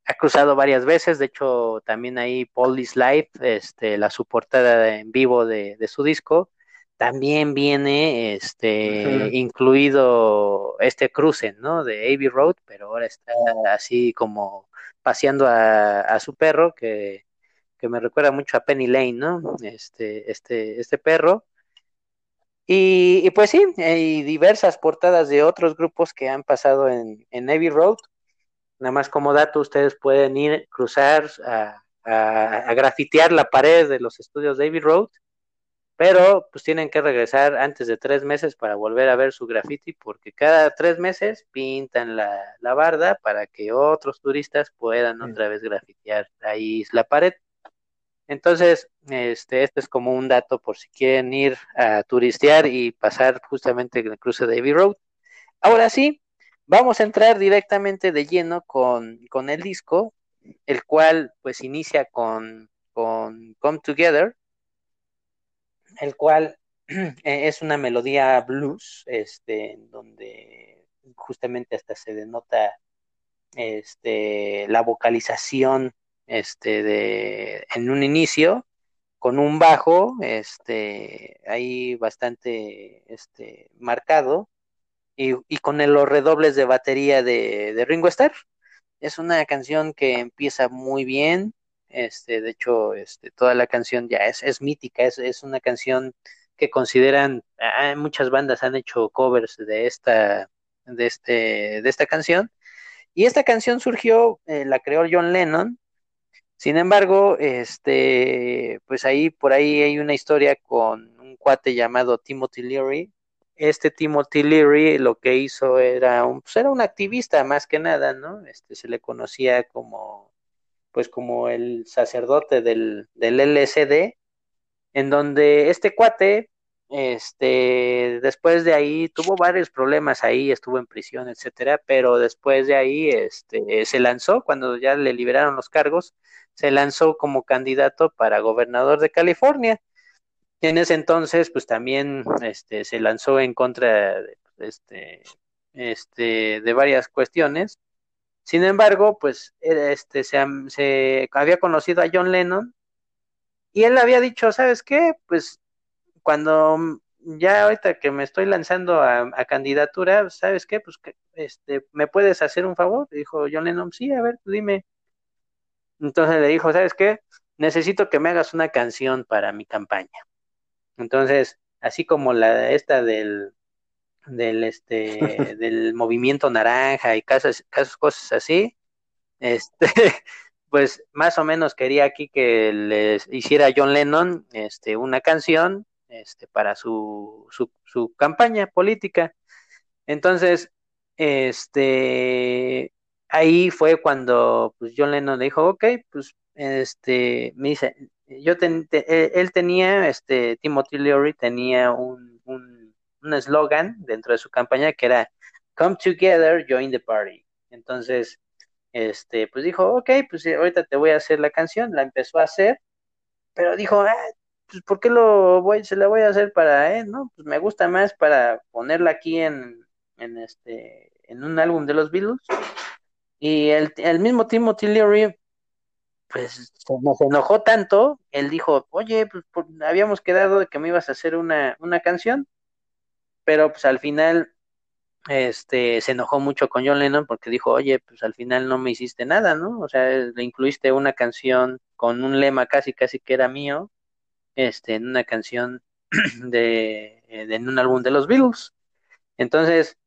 ha cruzado varias veces, de hecho también ahí Police Live, este, la suportada en vivo de, su disco, también viene este incluido este cruce, ¿no? De Abbey Road, pero ahora está así como paseando a, su perro, que, que, me recuerda mucho a Penny Lane, ¿no? Este, este, este perro. Y, y, pues sí, hay diversas portadas de otros grupos que han pasado en, en Abbey Road. Nada más como dato, ustedes pueden ir, cruzar, a, a, grafitear la pared de los estudios de Abbey Road, pero pues tienen que regresar antes de tres meses para volver a ver su graffiti, porque cada tres meses pintan la, la barda para que otros turistas puedan otra vez grafitear ahí la pared. Entonces, este, este es como un dato por si quieren ir a turistear y pasar justamente en el cruce de Abbey Road. Ahora sí, vamos a entrar directamente de lleno con, con el disco, el cual pues inicia con, con Come Together, el cual es una melodía blues, este, donde justamente hasta se denota este, la vocalización este, de, en un inicio, con un bajo, este, ahí bastante, este, marcado, y, y con los redobles de batería de, de, Ringo Starr. Es una canción que empieza muy bien, este, de hecho, este, toda la canción ya es, es mítica, es, es una canción que consideran, ah, muchas bandas han hecho covers de esta, de este, de esta canción, y esta canción surgió, eh, la creó John Lennon, sin embargo, este, pues ahí, por ahí hay una historia con un cuate llamado Timothy Leary. Este Timothy Leary lo que hizo era un, pues era un activista más que nada, ¿no? Este se le conocía como, pues como el sacerdote del, del LSD, en donde este cuate, este, después de ahí tuvo varios problemas ahí, estuvo en prisión, etcétera, pero después de ahí, este, se lanzó cuando ya le liberaron los cargos se lanzó como candidato para gobernador de California. En ese entonces, pues también este, se lanzó en contra de, este, este, de varias cuestiones. Sin embargo, pues este, se, se había conocido a John Lennon y él había dicho, ¿sabes qué? Pues cuando ya ahorita que me estoy lanzando a, candidatura, ¿sabes qué? Pues este, ¿me puedes hacer un favor? Dijo John Lennon, sí, a ver, dime. Entonces le dijo, ¿sabes qué? Necesito que me hagas una canción para mi campaña. Entonces, así como la esta del del este del movimiento naranja y casos, casos cosas así, este pues más o menos quería aquí que les hiciera John Lennon este una canción este para su, su, campaña política. Entonces, este ahí fue cuando pues John Lennon dijo, ok, pues este, me dice, yo e, él tenía, este, Timothy Leary tenía un, un, un eslogan dentro de su campaña que era Come Together, Join the Party. Entonces, este, pues dijo, ok, pues ahorita te voy a hacer la canción, la empezó a hacer, pero dijo, ah, pues ¿por qué lo voy, se la voy a hacer para él, no? Pues me gusta más para ponerla aquí en, en este, en un álbum de los Beatles y el, el mismo Timothy Leary, pues nos enojó tanto, él dijo, oye, pues habíamos quedado de que me ibas a hacer una, una canción, pero pues al final este se enojó mucho con John Lennon porque dijo, oye, pues al final no me hiciste nada, ¿no? O sea, le incluiste una canción con un lema casi casi que era mío, este, en una canción de, de en un álbum de los Beatles. Entonces,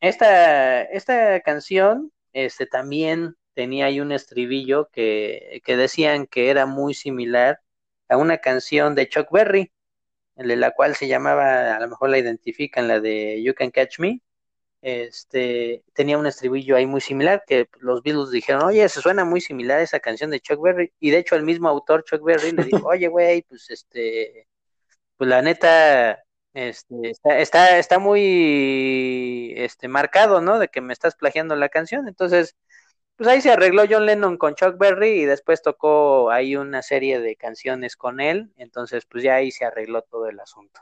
esta, esta canción este también tenía ahí un estribillo que, que decían que era muy similar a una canción de Chuck Berry, la cual se llamaba, a lo mejor la identifican, la de You Can Catch Me. Este tenía un estribillo ahí muy similar que los Beatles dijeron, oye, se suena muy similar a esa canción de Chuck Berry. Y de hecho, el mismo autor, Chuck Berry, le dijo, oye, güey, pues este, pues la neta, este, está, está, está muy este, marcado, ¿no? De que me estás plagiando la canción. Entonces, pues ahí se arregló John Lennon con Chuck Berry y después tocó ahí una serie de canciones con él. Entonces, pues ya ahí se arregló todo el asunto.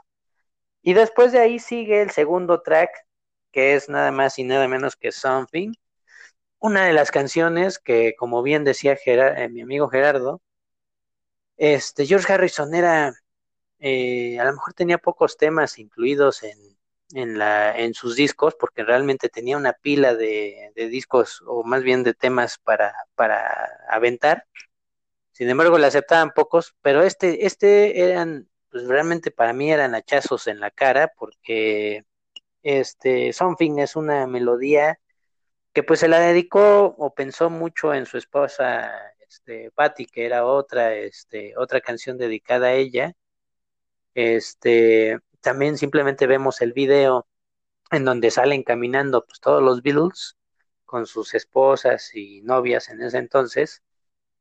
Y después de ahí sigue el segundo track, que es nada más y nada menos que Something. una de las canciones que, como bien decía eh, mi amigo Gerardo, este, George Harrison era, eh, a lo mejor tenía pocos temas incluidos en, en, sus discos, porque realmente tenía una pila de, de discos, o más bien de temas para, para aventar. Sin embargo, le aceptaban pocos, pero este, este eran, pues realmente para mí eran hachazos en la cara, porque este Something es una melodía que pues se la dedicó o pensó mucho en su esposa este Patty, que era otra este otra canción dedicada a ella. Este también simplemente vemos el video en donde salen caminando pues todos los Beatles con sus esposas y novias en ese entonces,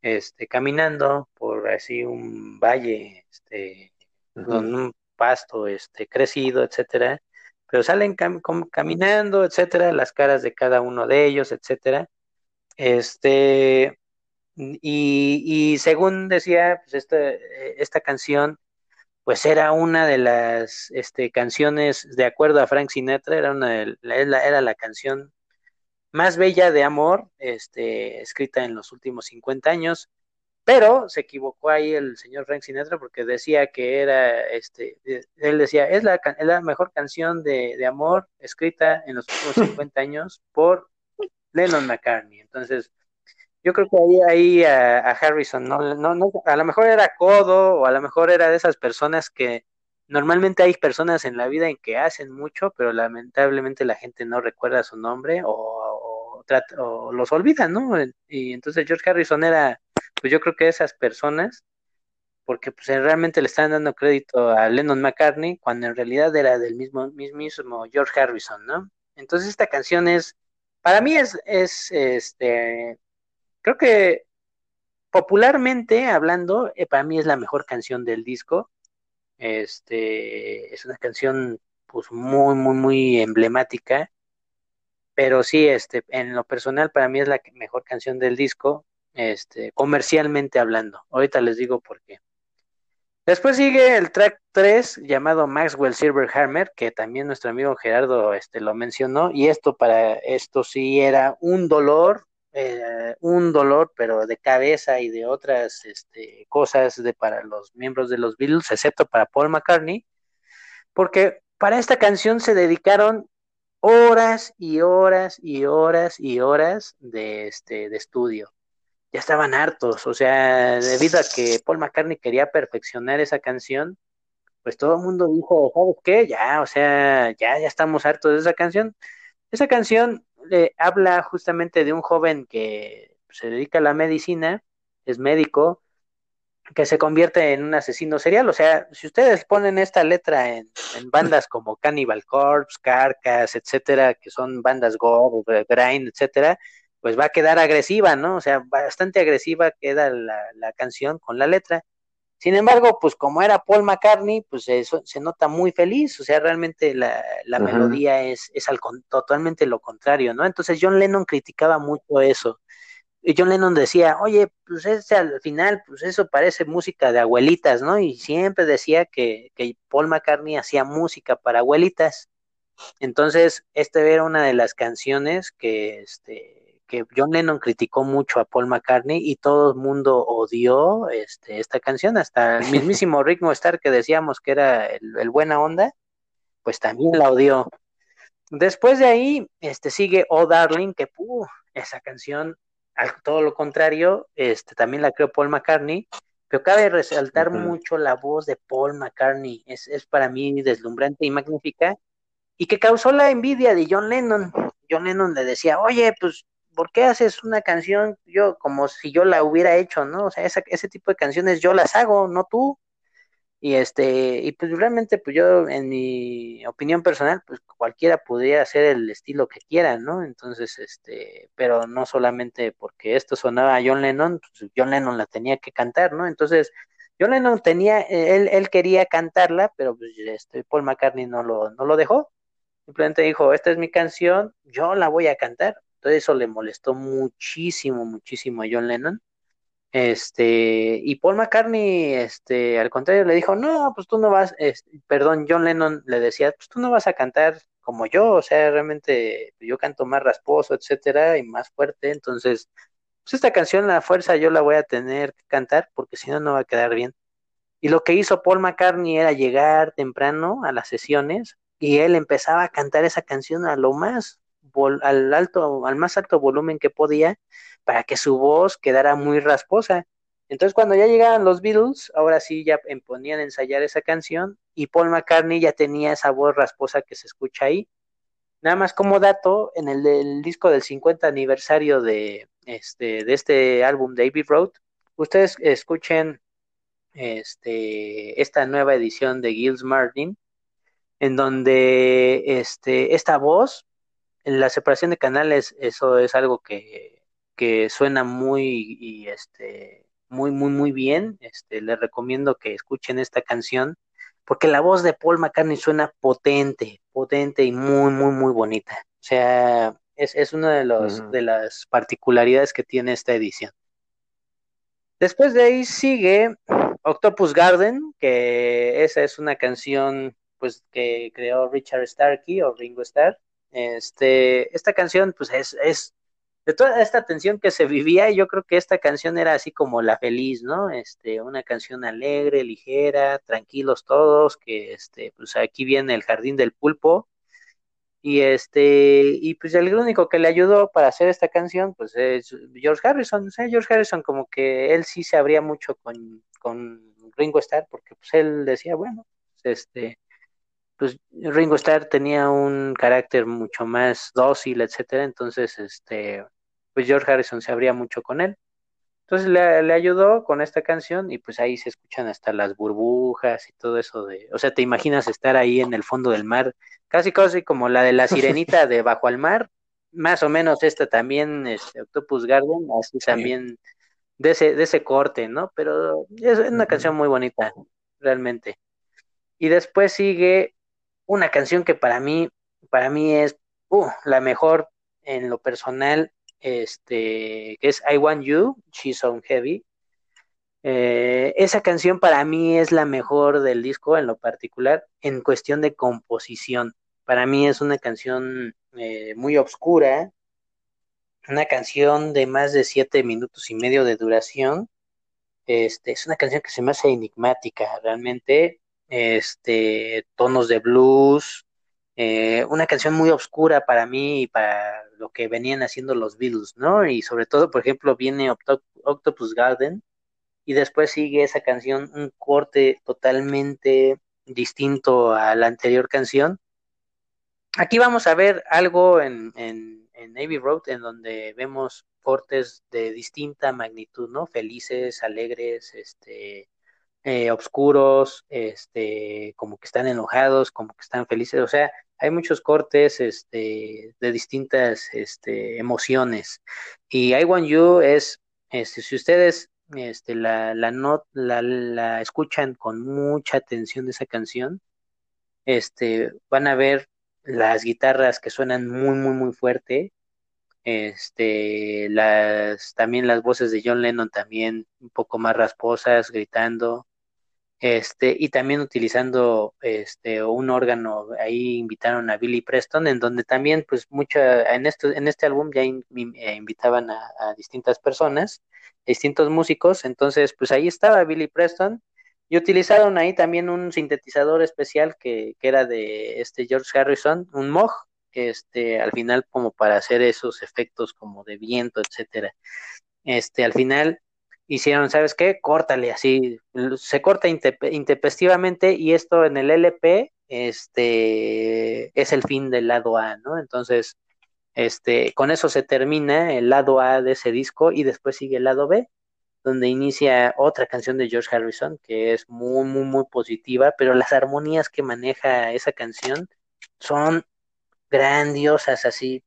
este caminando por así un valle este con un pasto este crecido, etcétera pero salen caminando, etcétera, las caras de cada uno de ellos, etcétera. Este, y, según decía, pues esta, esta canción, pues era una de las este, canciones, de acuerdo a Frank Sinatra, era, una era la canción más bella de amor, este, escrita en los últimos 50 años. Pero se equivocó ahí el señor Frank Sinatra porque decía que era, este, él decía, es la, la mejor canción de, de, amor escrita en los últimos 50 años por Lennon McCartney. Entonces, yo creo que ahí, ahí a, Harrison, no, no, no, a lo mejor era codo o a lo mejor era de esas personas que normalmente hay personas en la vida en que hacen mucho, pero lamentablemente la gente no recuerda su nombre o, o, o los olvida, ¿no? Y entonces George Harrison era pues yo creo que esas personas, porque pues realmente le están dando crédito a Lennon McCartney cuando en realidad era del mismo, mismo George Harrison, ¿no? Entonces esta canción es, para mí es, es este, creo que popularmente hablando, eh, para mí es la mejor canción del disco. Este, es una canción pues muy, muy, muy emblemática. Pero sí, este, en lo personal para mí es la mejor canción del disco este, comercialmente hablando. Ahorita les digo por qué. Después sigue el track 3 llamado Maxwell Silver Hammer, que también nuestro amigo Gerardo este, lo mencionó, y esto para esto sí era un dolor, eh, un dolor, pero de cabeza y de otras este, cosas de, para los miembros de los Beatles, excepto para Paul McCartney, porque para esta canción se dedicaron horas y horas y horas y horas de, este, de estudio ya estaban hartos, o sea, debido a que Paul McCartney quería perfeccionar esa canción, pues todo el mundo dijo, ¿sabes qué? Ya, o sea, ya, ya estamos hartos de esa canción. Esa canción le habla justamente de un joven que se dedica a la medicina, es médico, que se convierte en un asesino serial. O sea, si ustedes ponen esta letra en, bandas como Cannibal Corpse, Carcass, etcétera, que son bandas gore, grind, etcétera, pues va a quedar agresiva, ¿no? O sea, bastante agresiva queda la, canción con la letra. Sin embargo, pues como era Paul McCartney, pues eso se nota muy feliz, o sea, realmente la, melodía es, es al, totalmente lo contrario, ¿no? Entonces John Lennon criticaba mucho eso. Y John Lennon decía, oye, pues ese al final, pues eso parece música de abuelitas, ¿no? Y siempre decía que, que Paul McCartney hacía música para abuelitas. Entonces, esta era una de las canciones que, este, que John Lennon criticó mucho a Paul McCartney y todo el mundo odió este, esta canción, hasta el mismísimo Rick Starr que decíamos que era el, buena onda, pues también la odió. Después de ahí, este sigue Oh Darling, que uh, esa canción, al todo lo contrario, este también la creó Paul McCartney, pero cabe resaltar mucho la voz de Paul McCartney, es, es para mí deslumbrante y magnífica, y que causó la envidia de John Lennon. John Lennon le decía, oye, pues ¿por qué haces una canción yo como si yo la hubiera hecho, ¿no? O sea, ese tipo de canciones yo las hago, no tú. Y este, y pues realmente, pues yo, en mi opinión personal, pues cualquiera podría hacer el estilo que quiera, ¿no? Entonces, este, pero no solamente porque esto sonaba a John Lennon, pues John Lennon la tenía que cantar, ¿no? Entonces, John Lennon tenía, él, él quería cantarla, pero pues este, Paul McCartney no lo, no lo dejó. Simplemente dijo, esta es mi canción, yo la voy a cantar. Entonces eso le molestó muchísimo, muchísimo a John Lennon. Este, y Paul McCartney, este, al contrario, le dijo, no, pues tú no vas, perdón, John Lennon le decía, pues tú no vas a cantar como yo, o sea, realmente yo canto más rasposo, etcétera, y más fuerte, entonces, pues esta canción, la fuerza, yo la voy a tener que cantar, porque si no, no va a quedar bien. Y lo que hizo Paul McCartney era llegar temprano a las sesiones y él empezaba a cantar esa canción a lo más al alto, al más alto volumen que podía para que su voz quedara muy rasposa. Entonces cuando ya llegaban los Beatles, ahora sí ya ponían a ensayar esa canción y Paul McCartney ya tenía esa voz rasposa que se escucha ahí. Nada más como dato, en el, disco del 50 aniversario de este, de este álbum David Road, ustedes escuchen este, esta nueva edición de Gilles Martin, en donde este, esta voz, la separación de canales, eso es algo que, que suena muy, y este, muy, muy, muy bien. Este, les recomiendo que escuchen esta canción, porque la voz de Paul McCartney suena potente, potente y muy, muy, muy bonita. O sea, es, es una de, los, de las particularidades que tiene esta edición. Después de ahí sigue Octopus Garden, que esa es una canción pues que creó Richard Starkey o Ringo Starr. Este, esta canción pues es, es de toda esta tensión que se vivía, yo creo que esta canción era así como la feliz, ¿no? Este, una canción alegre, ligera, tranquilos todos, que este, pues aquí viene el jardín del pulpo, y este, y pues el único que le ayudó para hacer esta canción, pues es George Harrison. O George Harrison como que él sí se abría mucho con, con Ringo Starr, porque pues él decía, bueno, pues, este, pues Ringo Starr tenía un carácter mucho más dócil, etcétera, entonces este, pues George Harrison se abría mucho con él. Entonces le, le, ayudó con esta canción y pues ahí se escuchan hasta las burbujas y todo eso de, o sea, te imaginas estar ahí en el fondo del mar casi casi como la de la sirenita de Bajo al Mar, más o menos esta también, este, Octopus Garden, así también de ese, de ese corte, ¿no? Pero es una canción muy bonita, realmente. Y después sigue una canción que para mí, para mí es uh, la mejor en lo personal, este, que es I Want You, She's On Heavy. Eh, esa canción para mí es la mejor del disco en lo particular en cuestión de composición. Para mí es una canción eh, muy oscura, una canción de más de siete minutos y medio de duración. Este, es una canción que se me hace enigmática, realmente. Este, tonos de blues, eh, una canción muy oscura para mí y para lo que venían haciendo los Beatles, ¿no? Y sobre todo, por ejemplo, viene Octopus Garden y después sigue esa canción, un corte totalmente distinto a la anterior canción, Aquí vamos a ver algo en, en, Navy Road en donde vemos cortes de distinta magnitud, ¿no? Felices, alegres, este, eh, oscuros, este, como que están enojados, como que están felices, o sea, hay muchos cortes, este, de distintas, este, emociones. Y I Want You es, este, si ustedes, este, la, la, not, la, la escuchan con mucha atención de esa canción, este, van a ver las guitarras que suenan muy, muy, muy fuerte. Este, las, también las voces de John Lennon también un poco más rasposas, gritando. Este, y también utilizando este un órgano, ahí invitaron a Billy Preston, en donde también, pues, mucha, en esto, en este álbum ya eh, invitaban a, a distintas personas, distintos músicos, entonces, pues ahí estaba Billy Preston, y utilizaron ahí también un sintetizador especial que, que era de este George Harrison, un Moog, este, al final como para hacer esos efectos como de viento, etcétera. Este, al final hicieron, ¿sabes qué? Córtale así, se corta intempestivamente y esto en el LP, este, es el fin del lado A, ¿no? Entonces, este, con eso se termina el lado A de ese disco y después sigue el lado B donde inicia otra canción de George Harrison que es muy, muy, muy positiva, pero las armonías que maneja esa canción son grandiosas, así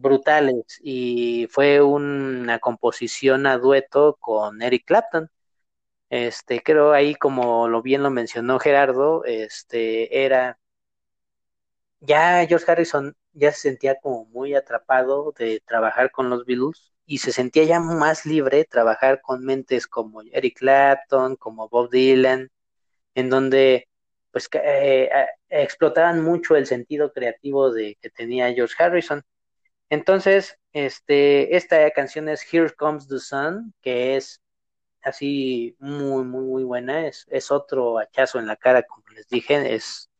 brutales, y fue una composición a dueto con Eric Clapton. Este, creo ahí como lo bien lo mencionó Gerardo, este era ya George Harrison ya se sentía como muy atrapado de trabajar con los Beatles y se sentía ya más libre trabajar con mentes como Eric Clapton, como Bob Dylan, en donde pues eh, explotaban mucho el sentido creativo de que tenía George Harrison. Entonces, este, esta canción es Here Comes the Sun, que es así muy, muy, muy buena. Es, es otro hachazo en la cara, como les dije, es,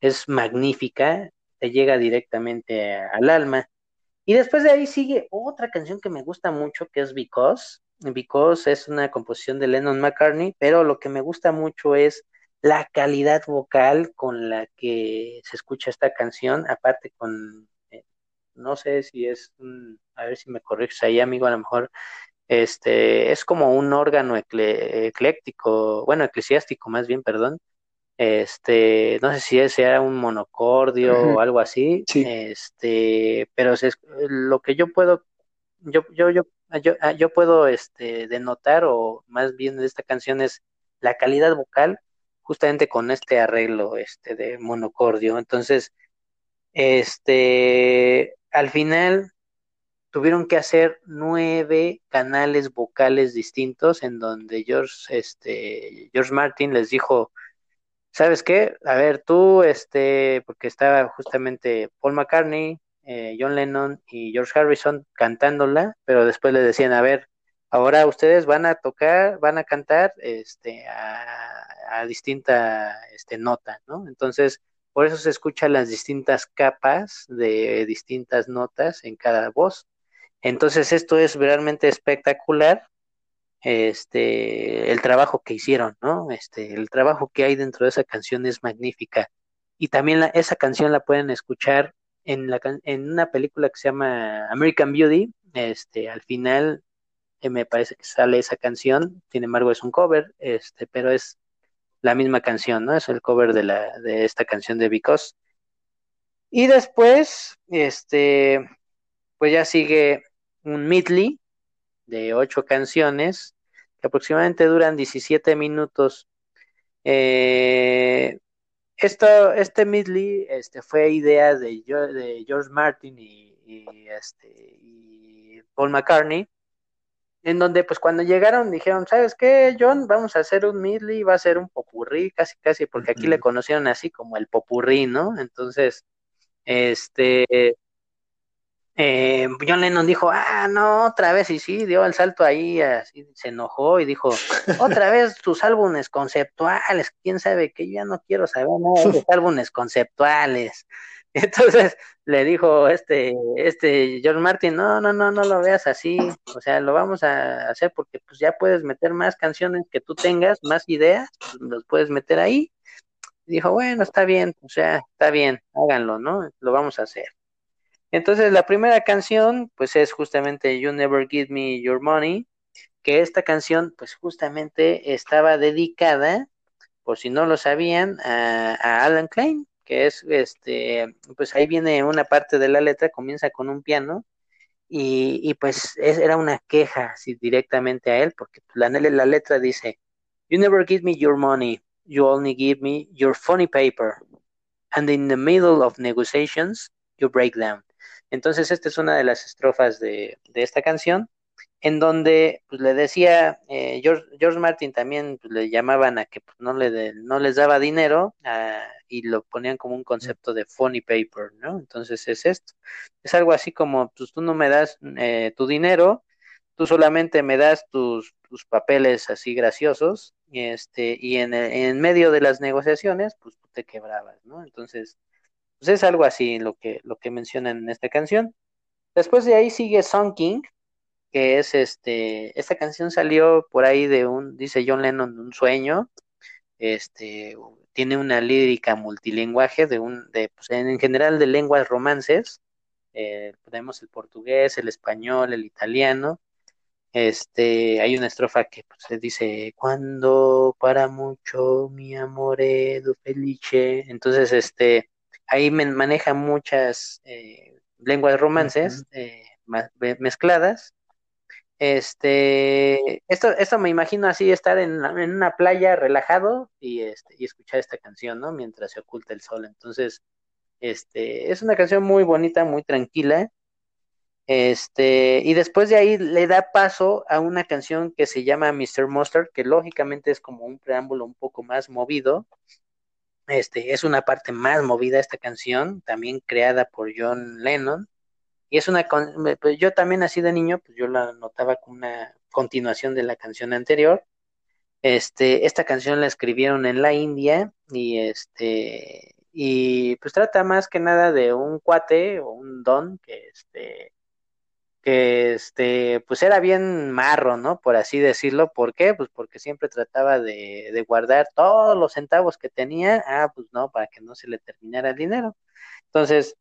es magnífica, te llega directamente al alma. Y después de ahí sigue otra canción que me gusta mucho, que es Because. Because es una composición de Lennon McCartney, pero lo que me gusta mucho es la calidad vocal con la que se escucha esta canción, aparte con, no sé si es, a ver si me corriges ahí, amigo, a lo mejor este es como un órgano ecléctico, bueno, eclesiástico más bien, perdón. Este, no sé si sea un monocordio o algo así. Este, pero es, lo que yo puedo yo yo yo yo, ah, yo puedo este denotar o más bien de esta canción es la calidad vocal justamente con este arreglo este de monocordio. Entonces, este al final tuvieron que hacer nueve canales vocales distintos en donde George, este, George Martin les dijo, ¿sabes qué? A ver, tú, este, porque estaba justamente Paul McCartney, eh, John Lennon y George Harrison cantándola, pero después le decían, a ver, ahora ustedes van a tocar, van a cantar, este, a, distinta, este, nota, ¿no? Entonces, por eso se escuchan las distintas capas de distintas notas en cada voz. Entonces esto es realmente espectacular, este, el trabajo que hicieron, ¿no? Este, el trabajo que hay dentro de esa canción es magnífica. Y también la, esa canción la pueden escuchar en, la, en una película que se llama American Beauty. Este, al final eh, me parece que sale esa canción, sin embargo es un cover, este, pero es la misma canción, ¿no? Es el cover de la, de esta canción de Because. Y después, este, pues ya sigue un medley de ocho canciones que aproximadamente duran 17 minutos. Eh, esto, este medley este, fue idea de, de George Martin y, este, y Paul McCartney, en donde pues cuando llegaron dijeron, ¿sabes qué, John? Vamos a hacer un medley, va a ser un popurrí, casi casi, porque aquí le conocieron así como el popurrí, ¿no? Entonces, este, eh, John Lennon dijo, ah, no, otra vez, y sí, dio el salto ahí, así se enojó y dijo, otra vez tus álbumes conceptuales, quién sabe que yo ya no quiero saber nada de álbumes conceptuales. Entonces le dijo este, este George Martin, no, no, no, no lo veas así, o sea, lo vamos a hacer porque pues ya puedes meter más canciones que tú tengas, más ideas, pues, los puedes meter ahí. dijo, bueno, está bien, o sea, está bien, háganlo, ¿no? Lo vamos a hacer. Entonces la primera canción pues es justamente You Never Give Me Your Money, que esta canción pues justamente estaba dedicada, por si no lo sabían, a, Alan Klein, que es este, pues ahí viene una parte de la letra, comienza con un piano y, pues era una queja directamente a él, porque la, la letra dice, You never give me your money, you only give me your funny paper, and in the middle of negotiations, you break down. Entonces, esta es una de las estrofas de, esta canción, en donde pues, le decía, eh, George, Martin también pues, le llamaban a que pues, no, le no les daba dinero ah, y lo ponían como un concepto de funny paper, ¿no? Entonces es esto. Es algo así como, pues tú no me das eh, tu dinero, tú solamente me das tus, tus papeles así graciosos, este, y en, en medio de las negociaciones, pues tú te quebrabas, ¿no? Entonces, pues es algo así lo que, lo que mencionan en esta canción. Después de ahí sigue Song King, que es este, esta canción salió por ahí de un, dice John Lennon, un sueño, este, tiene una lírica multilingüe de un, de, pues en general de lenguas romances, eh, tenemos el portugués, el español, el italiano, este, hay una estrofa que pues, dice, cuando para mucho mi amore felice, entonces, este, ahí maneja muchas eh, lenguas romances eh, mezcladas. Este, esto, esto me imagino así estar en, una playa relajado y, este, y escuchar esta canción, ¿no? Mientras se oculta el sol. Entonces, este, es una canción muy bonita, muy tranquila. Este, y después de ahí le da paso a una canción que se llama Mr. Mustard, que lógicamente es como un preámbulo un poco más movido, Este, es una parte más movida esta canción, también creada por John Lennon. Y es una, pues yo también así de niño, pues yo la notaba como una continuación de la canción anterior. Este, esta canción la escribieron en la India y este, y pues trata más que nada de un cuate o un don que este, que este, pues era bien marro, ¿no? Por así decirlo. ¿Por qué? Pues porque siempre trataba de, de, guardar todos los centavos que tenía, ah, pues no, para que no se le terminara el dinero. Entonces,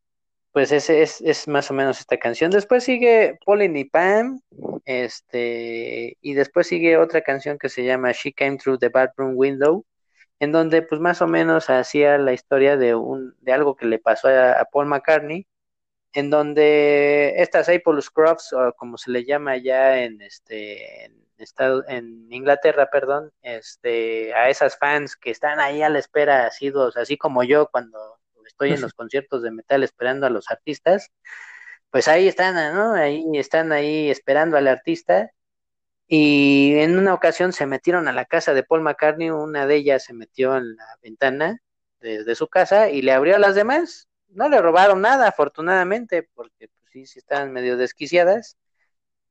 pues ese es, es más o menos esta canción. Después sigue Pauline y Pam, este, y después sigue otra canción que se llama She Came Through the Bathroom Window, en donde pues más o menos hacía la historia de un, de algo que le pasó a, Paul McCartney, en donde estas Apple Scrubs, o como se le llama ya en este en, estado, en Inglaterra, perdón, este, a esas fans que están ahí a la espera, asidos, así como yo cuando estoy en los conciertos de metal esperando a los artistas, pues ahí están, ¿no? Ahí están ahí esperando al artista. Y en una ocasión se metieron a la casa de Paul McCartney, una de ellas se metió en la ventana desde su casa y le abrió a las demás no le robaron nada, afortunadamente, porque pues, sí, sí estaban medio desquiciadas,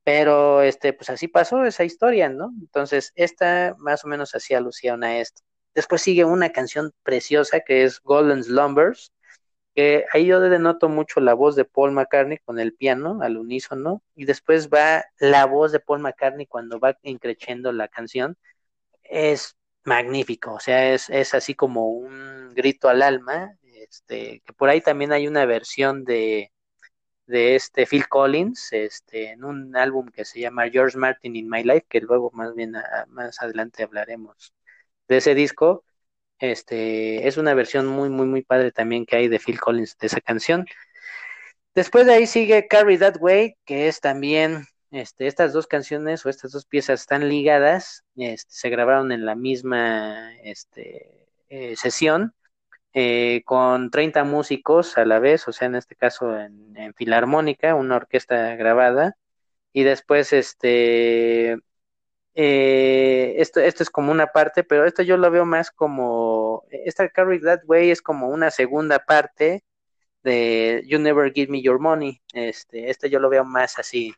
pero este, pues así pasó esa historia, ¿no? Entonces, esta más o menos hacía alusión a esto. Después sigue una canción preciosa que es Golden Slumbers, que ahí yo denoto mucho la voz de Paul McCartney con el piano al unísono, y después va la voz de Paul McCartney cuando va increciendo la canción. Es magnífico, o sea, es, es así como un grito al alma, este, que por ahí también hay una versión de, de este Phil Collins, este, en un álbum que se llama George Martin in My Life, que luego más bien más adelante hablaremos de ese disco. Este, es una versión muy, muy, muy padre también que hay de Phil Collins de esa canción. Después de ahí sigue Carry That Way, que es también, este, estas dos canciones o estas dos piezas están ligadas, este, se grabaron en la misma este, eh, sesión eh, con 30 músicos a la vez, o sea, en este caso en, filarmónica, una orquesta grabada, y después este, eh, esto, esto es como una parte, pero esto yo lo veo más como, esta Carry That Way es como una segunda parte de You Never Give Me Your Money, este, este yo lo veo más así,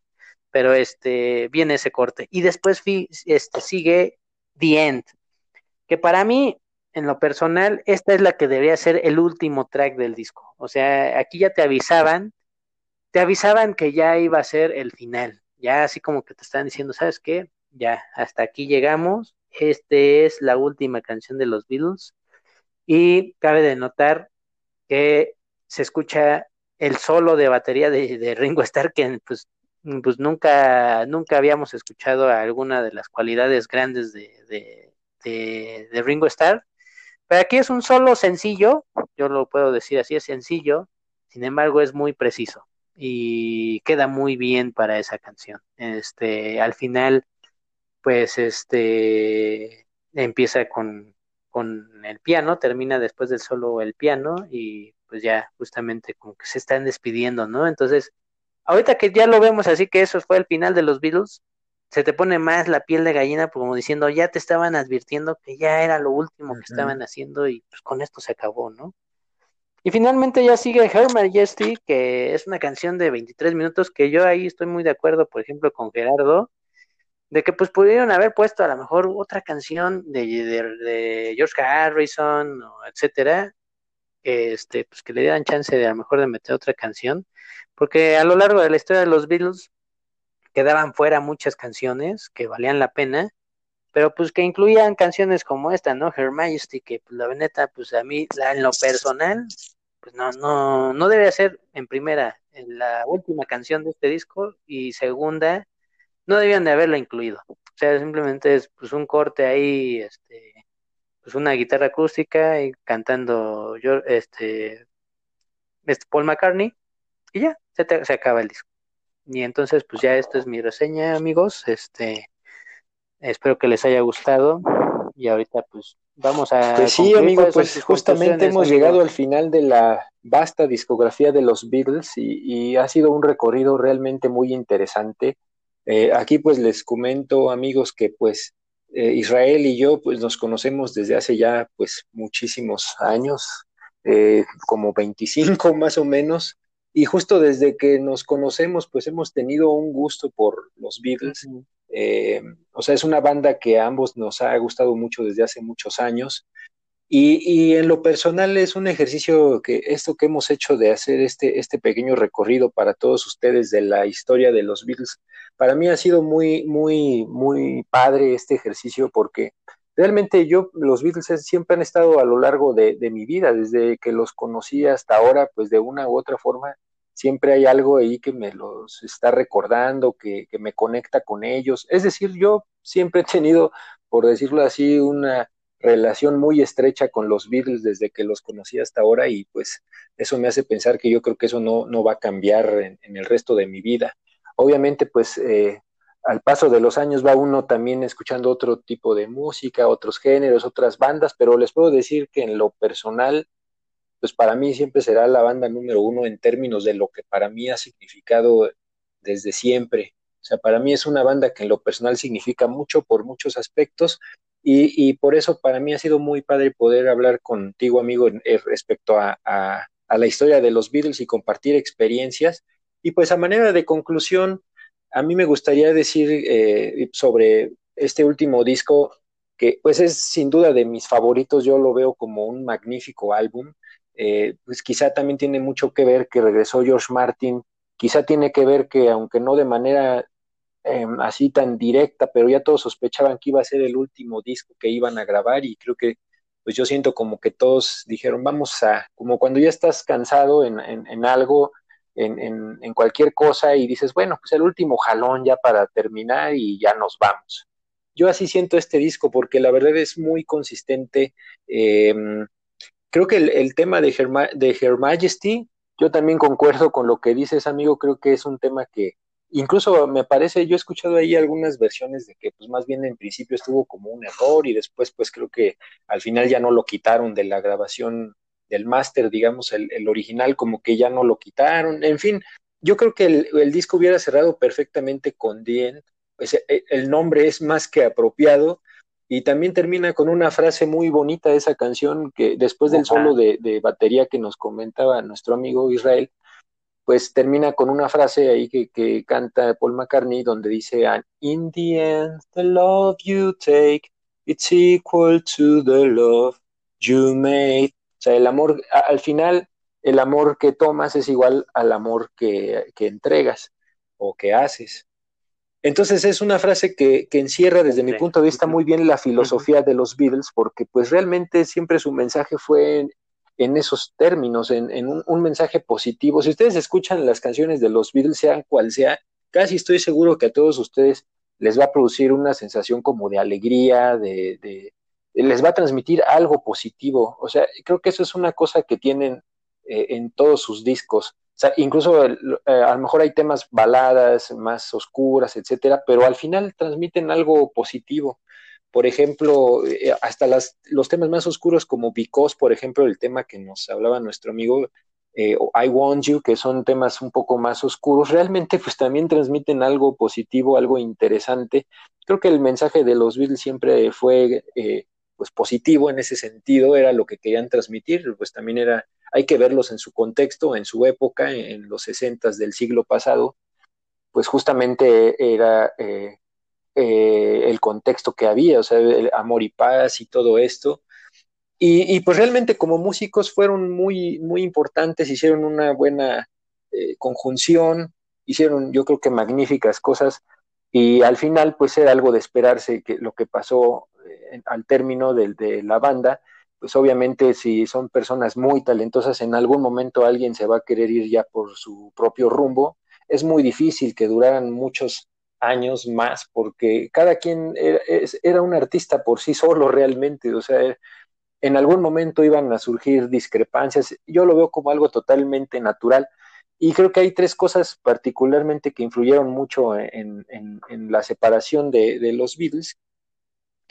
pero este, viene ese corte, y después este, sigue The End, que para mí en lo personal, esta es la que debería ser el último track del disco. O sea, aquí ya te avisaban, te avisaban que ya iba a ser el final. Ya así como que te están diciendo, ¿sabes qué? Ya, hasta aquí llegamos. Este es la última canción de los Beatles. Y cabe de notar que se escucha el solo de batería de, Ringo Starr, que pues, pues nunca, nunca habíamos escuchado alguna de las cualidades grandes de, de, de Ringo Starr pero aquí es un solo sencillo, yo lo puedo decir así, es sencillo, sin embargo es muy preciso y queda muy bien para esa canción. Este, al final, pues este empieza con, con el piano, termina después del solo el piano y pues ya justamente como que se están despidiendo, ¿no? Entonces, ahorita que ya lo vemos así que eso fue el final de los Beatles, se te pone más la piel de gallina, como diciendo, ya te estaban advirtiendo que ya era lo último que estaban haciendo y pues con esto se acabó, ¿no? Y finalmente ya sigue Her Majesty, que es una canción de 23 minutos que yo ahí estoy muy de acuerdo, por ejemplo, con Gerardo, de que pues pudieron haber puesto a lo mejor otra canción de, de, George Harrison, etcétera, este, pues que le dieran chance de a lo mejor de meter otra canción, porque a lo largo de la historia de los Beatles, quedaban fuera muchas canciones que valían la pena, pero pues que incluían canciones como esta, ¿no? Her Majesty, que pues la veneta, pues a mí, en lo personal, pues no, no, no debe ser en primera, en la última canción de este disco, y segunda, no debían de haberla incluido. O sea, simplemente es pues un corte ahí, este, pues una guitarra acústica y cantando yo, este, este Paul McCartney, y ya, se, se acaba el disco. Y entonces, pues ya esta es mi reseña, amigos. Este, espero que les haya gustado. Y ahorita, pues, vamos a. Pues sí, amigo, pues justamente hemos llegado al final de la vasta discografía de los Beatles y, ha sido un recorrido realmente muy interesante. Eh, aquí, pues, les comento, amigos, que pues eh, Israel y yo pues nos conocemos desde hace ya pues muchísimos años, eh, como 25 más o menos, y justo desde que nos conocemos pues hemos tenido un gusto por los Beatles. Eh, o sea, es una banda que a ambos nos ha gustado mucho desde hace muchos años. Y, en lo personal es un ejercicio que esto que hemos hecho de hacer este, este pequeño recorrido para todos ustedes de la historia de los Beatles, para mí ha sido muy, muy, muy padre este ejercicio porque realmente yo, los Beatles siempre han estado a lo largo de, mi vida, desde que los conocí hasta ahora, pues de una u otra forma, siempre hay algo ahí que me los está recordando, que, me conecta con ellos. Es decir, yo siempre he tenido, por decirlo así, una relación muy estrecha con los Beatles desde que los conocí hasta ahora y pues eso me hace pensar que yo creo que eso no, no va a cambiar en, el resto de mi vida. Obviamente pues eh, al paso de los años va uno también escuchando otro tipo de música, otros géneros, otras bandas, pero les puedo decir que en lo personal pues para mí siempre será la banda número uno en términos de lo que para mí ha significado desde siempre. O sea, para mí es una banda que en lo personal significa mucho por muchos aspectos y, por eso para mí ha sido muy padre poder hablar contigo, amigo, eh, respecto a, la historia de los Beatles y compartir experiencias. Y pues a manera de conclusión, a mí me gustaría decir eh, sobre este último disco, que pues es sin duda de mis favoritos, yo lo veo como un magnífico álbum. Eh, pues quizá también tiene mucho que ver que regresó George Martin, quizá tiene que ver que aunque no de manera Em, así tan directa, pero ya todos sospechaban que iba a ser el último disco que iban a grabar. Y creo que pues yo siento como que todos dijeron, vamos a, como cuando ya estás cansado en, en, algo, en, en, cualquier cosa y dices, bueno, pues el último jalón ya para terminar y ya nos vamos. Yo así siento este disco porque la verdad es muy consistente. Em, creo que el, tema de de Her Majesty, yo también concuerdo con lo que dices, amigo, creo que es un tema que, Incluso me parece, yo he escuchado ahí algunas versiones de que pues más bien en principio estuvo como un error y después pues creo que al final ya no lo quitaron de la grabación del máster, digamos, el, el, original como que ya no lo quitaron, en fin, yo creo que el, el disco hubiera cerrado perfectamente con The pues e, el nombre es más que apropiado y también termina con una frase muy bonita de esa canción que después del solo de, de batería que nos comentaba nuestro amigo Israel, pues termina con una frase ahí que, que canta Paul McCartney donde dice, And in the end, the love you take, it's equal to the love you made. O sea, el amor, al final, el amor que tomas es igual al amor que, que entregas o que haces. Entonces es una frase que, que encierra desde mi punto de vista muy bien la filosofía de los Beatles, porque pues realmente siempre su mensaje fue en esos términos, en, un, mensaje positivo. Si ustedes escuchan las canciones de los Beatles, sean cual sea, casi estoy seguro que a todos ustedes les va a producir una sensación como de alegría, de, les va a transmitir algo positivo. O sea, creo que eso es una cosa que tienen eh, en todos sus discos. O sea, incluso eh, a lo mejor hay temas baladas más oscuras, etcétera, pero al final transmiten algo positivo por ejemplo, eh, hasta las, los temas más oscuros como Because, por ejemplo, el tema que nos hablaba nuestro amigo, I Want You, que son temas un poco más oscuros, realmente pues también transmiten algo positivo, algo interesante. Creo que el mensaje de los Beatles siempre fue pues positivo en ese sentido, era lo que querían transmitir, pues también era, hay que verlos en su contexto, en su época, en, los sesentas del siglo pasado, pues justamente era eh, el contexto que había, o sea, el amor y paz y todo esto. Y, pues realmente como músicos fueron muy, muy importantes, hicieron una buena eh, conjunción, hicieron yo creo que magníficas cosas y al final pues era algo de esperarse que lo que pasó eh, al término de, de la banda, pues obviamente si son personas muy talentosas, en algún momento alguien se va a querer ir ya por su propio rumbo. Es muy difícil que duraran muchos años más, porque cada quien era, un artista por sí solo realmente, o sea, en algún momento iban a surgir discrepancias, yo lo veo como algo totalmente natural. Y creo que hay tres cosas particularmente que influyeron mucho en, la separación de, los Beatles,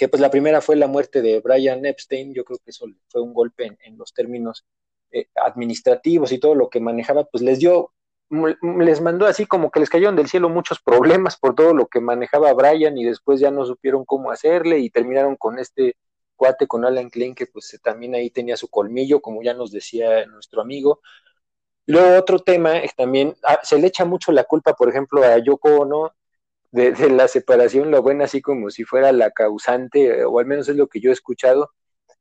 que pues la primera fue la muerte de Brian Epstein, yo creo que eso fue un golpe en, los términos eh, administrativos y todo lo que manejaba, pues les dio les mandó así como que les cayeron del cielo muchos problemas por todo lo que manejaba Brian y después ya no supieron cómo hacerle y terminaron con este cuate con Alan Klein que pues también ahí tenía su colmillo como ya nos decía nuestro amigo. Luego otro tema es también ah, se le echa mucho la culpa por ejemplo a Yoko Ono de, de, la separación lo ven así como si fuera la causante o al menos es lo que yo he escuchado.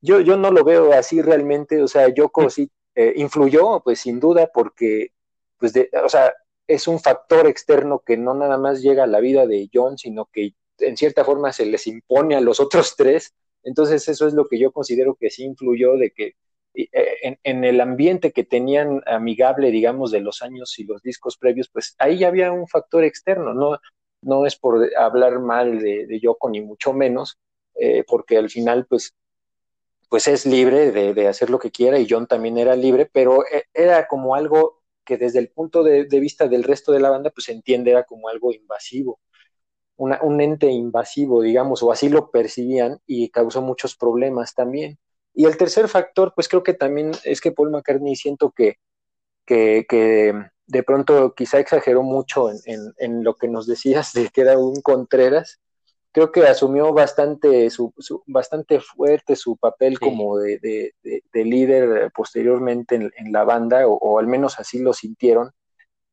Yo yo no lo veo así realmente o sea Yoko sí eh, influyó pues sin duda porque pues, de, o sea, es un factor externo que no nada más llega a la vida de John, sino que en cierta forma se les impone a los otros tres. Entonces eso es lo que yo considero que sí influyó de que eh, en, el ambiente que tenían amigable, digamos, de los años y los discos previos, pues ahí ya había un factor externo, no, no es por hablar mal de, Yoko ni mucho menos, eh, porque al final, pues, pues es libre de, de, hacer lo que quiera y John también era libre, pero eh, era como algo que desde el punto de, vista del resto de la banda, pues se entiende era como algo invasivo, un ente invasivo, digamos, o así lo percibían y causó muchos problemas también. Y el tercer factor, pues creo que también es que Paul McCartney siento que, que de pronto quizá exageró mucho en, en, lo que nos decías de que era un Contreras, creo que asumió bastante, su, bastante fuerte su papel como de, de, de, líder posteriormente en, la banda, o, al menos así lo sintieron,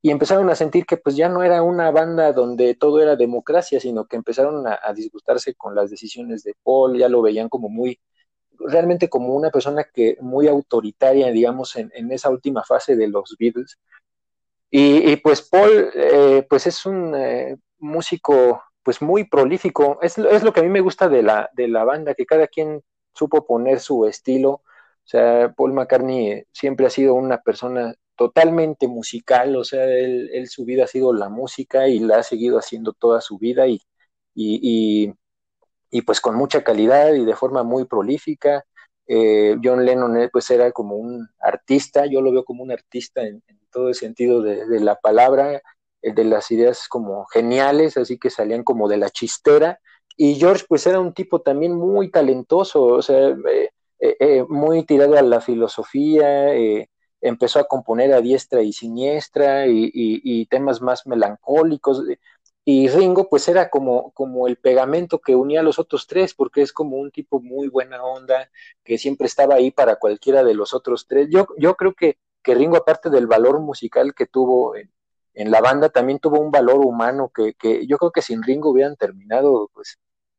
y empezaron a sentir que pues ya no era una banda donde todo era democracia, sino que empezaron a, a disgustarse con las decisiones de Paul, ya lo veían como muy, realmente como una persona que muy autoritaria, digamos, en, en esa última fase de los Beatles. Y, y pues Paul, eh, pues es un eh, músico pues muy prolífico. Es, es, lo que a mí me gusta de la, de la banda, que cada quien supo poner su estilo. O sea, Paul McCartney siempre ha sido una persona totalmente musical, o sea, él, él su vida ha sido la música y la ha seguido haciendo toda su vida y, y, y, pues con mucha calidad y de forma muy prolífica. Eh, John Lennon eh, pues era como un artista, yo lo veo como un artista en, en todo el sentido de, de la palabra, de las ideas como geniales, así que salían como de la chistera. Y George pues era un tipo también muy talentoso, o sea, eh, eh, eh muy tirado a la filosofía, eh, empezó a componer a diestra y siniestra y, y, temas más melancólicos. Y Ringo pues era como, como el pegamento que unía a los otros tres, porque es como un tipo muy buena onda, que siempre estaba ahí para cualquiera de los otros tres. Yo, yo creo que, que Ringo, aparte del valor musical que tuvo en, en la banda también tuvo un valor humano que, que yo creo que sin Ringo hubieran terminado, pues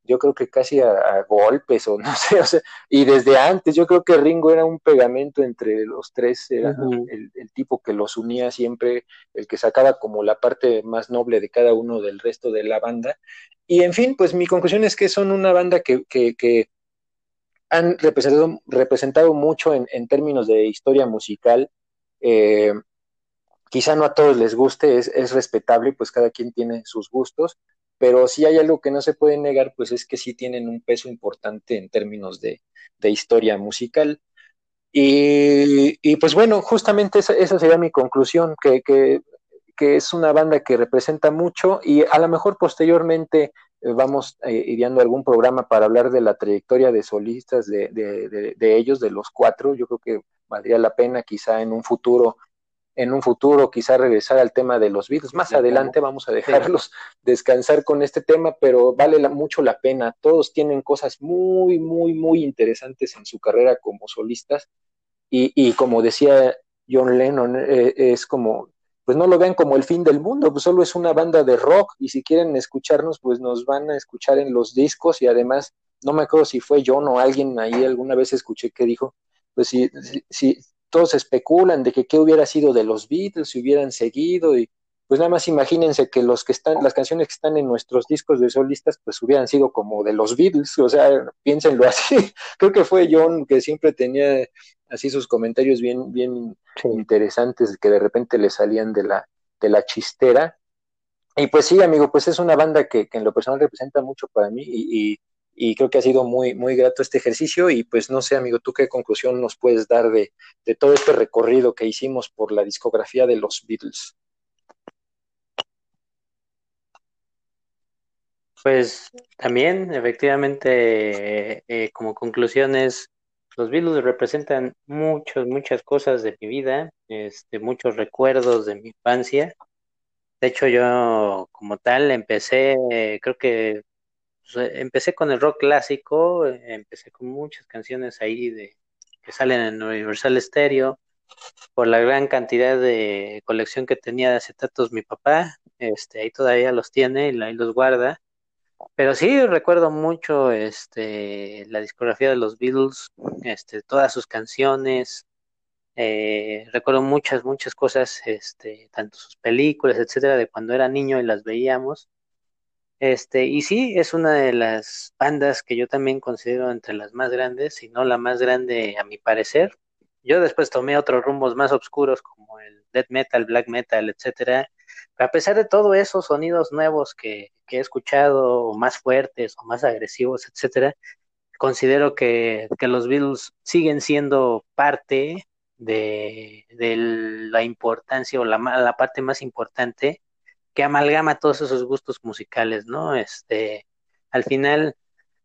yo creo que casi a, golpes o no sé, o sea, y desde antes yo creo que Ringo era un pegamento entre los tres, era el, el, tipo que los unía siempre, el que sacaba como la parte más noble de cada uno del resto de la banda. Y en fin, pues mi conclusión es que son una banda que, que, que han representado, representado mucho en, en, términos de historia musical. Eh, quizá no a todos les guste, es, es respetable, pues cada quien tiene sus gustos, pero si hay algo que no se puede negar, pues es que sí tienen un peso importante en términos de, de historia musical. Y, y, pues bueno, justamente esa, esa sería mi conclusión, que, que, que, es una banda que representa mucho y a lo mejor posteriormente eh, vamos eh, ideando algún programa para hablar de la trayectoria de solistas de, de, de, de ellos, de los cuatro. Yo creo que valdría la pena quizá en un futuro en un futuro quizá regresar al tema de los Beatles. Más adelante vamos a dejarlos descansar con este tema, pero vale la, mucho la pena. Todos tienen cosas muy, muy, muy interesantes en su carrera como solistas. Y, y como decía John Lennon, eh, es como, pues no lo vean como el fin del mundo, pues solo es una banda de rock y si quieren escucharnos, pues nos van a escuchar en los discos y además, no me acuerdo si fue John o alguien ahí alguna vez escuché que dijo, pues si, si, todos especulan de que qué hubiera sido de los Beatles si hubieran seguido y pues nada más imagínense que los que están, las canciones que están en nuestros discos de solistas, pues hubieran sido como de los Beatles, o sea, piénsenlo así. Creo que fue John que siempre tenía así sus comentarios bien, bien sí. interesantes que de repente le salían de la, de la chistera. Y pues sí, amigo, pues es una banda que, que en lo personal representa mucho para mí y, y, y creo que ha sido muy, muy grato este ejercicio y pues no sé, amigo, ¿tú qué conclusión nos puedes dar de, de todo este recorrido que hicimos por la discografía de los Beatles? Pues también, efectivamente, eh, como conclusiones, los Beatles representan muchas, muchas cosas de mi vida, este, muchos recuerdos de mi infancia. De hecho, yo como tal empecé, creo que empecé con el rock clásico, empecé con muchas canciones ahí de que salen en Universal Stereo, por la gran cantidad de colección que tenía de acetatos mi papá, este, ahí todavía los tiene y ahí los guarda. Pero sí recuerdo mucho este, la discografía de los Beatles, este, todas sus canciones, eh, recuerdo muchas, muchas cosas, este, tanto sus películas, etcétera, de cuando era niño y las veíamos. Este, y sí, es una de las bandas que yo también considero entre las más grandes, si no la más grande a mi parecer. Yo después tomé otros rumbos más oscuros como el death metal, black metal, etcétera. Pero a pesar de todos esos sonidos nuevos que, he escuchado, más fuertes o más agresivos, etcétera, considero que, los Beatles siguen siendo parte de, la importancia o la, la parte más importante que amalgama todos esos gustos musicales, ¿no? Este, al final,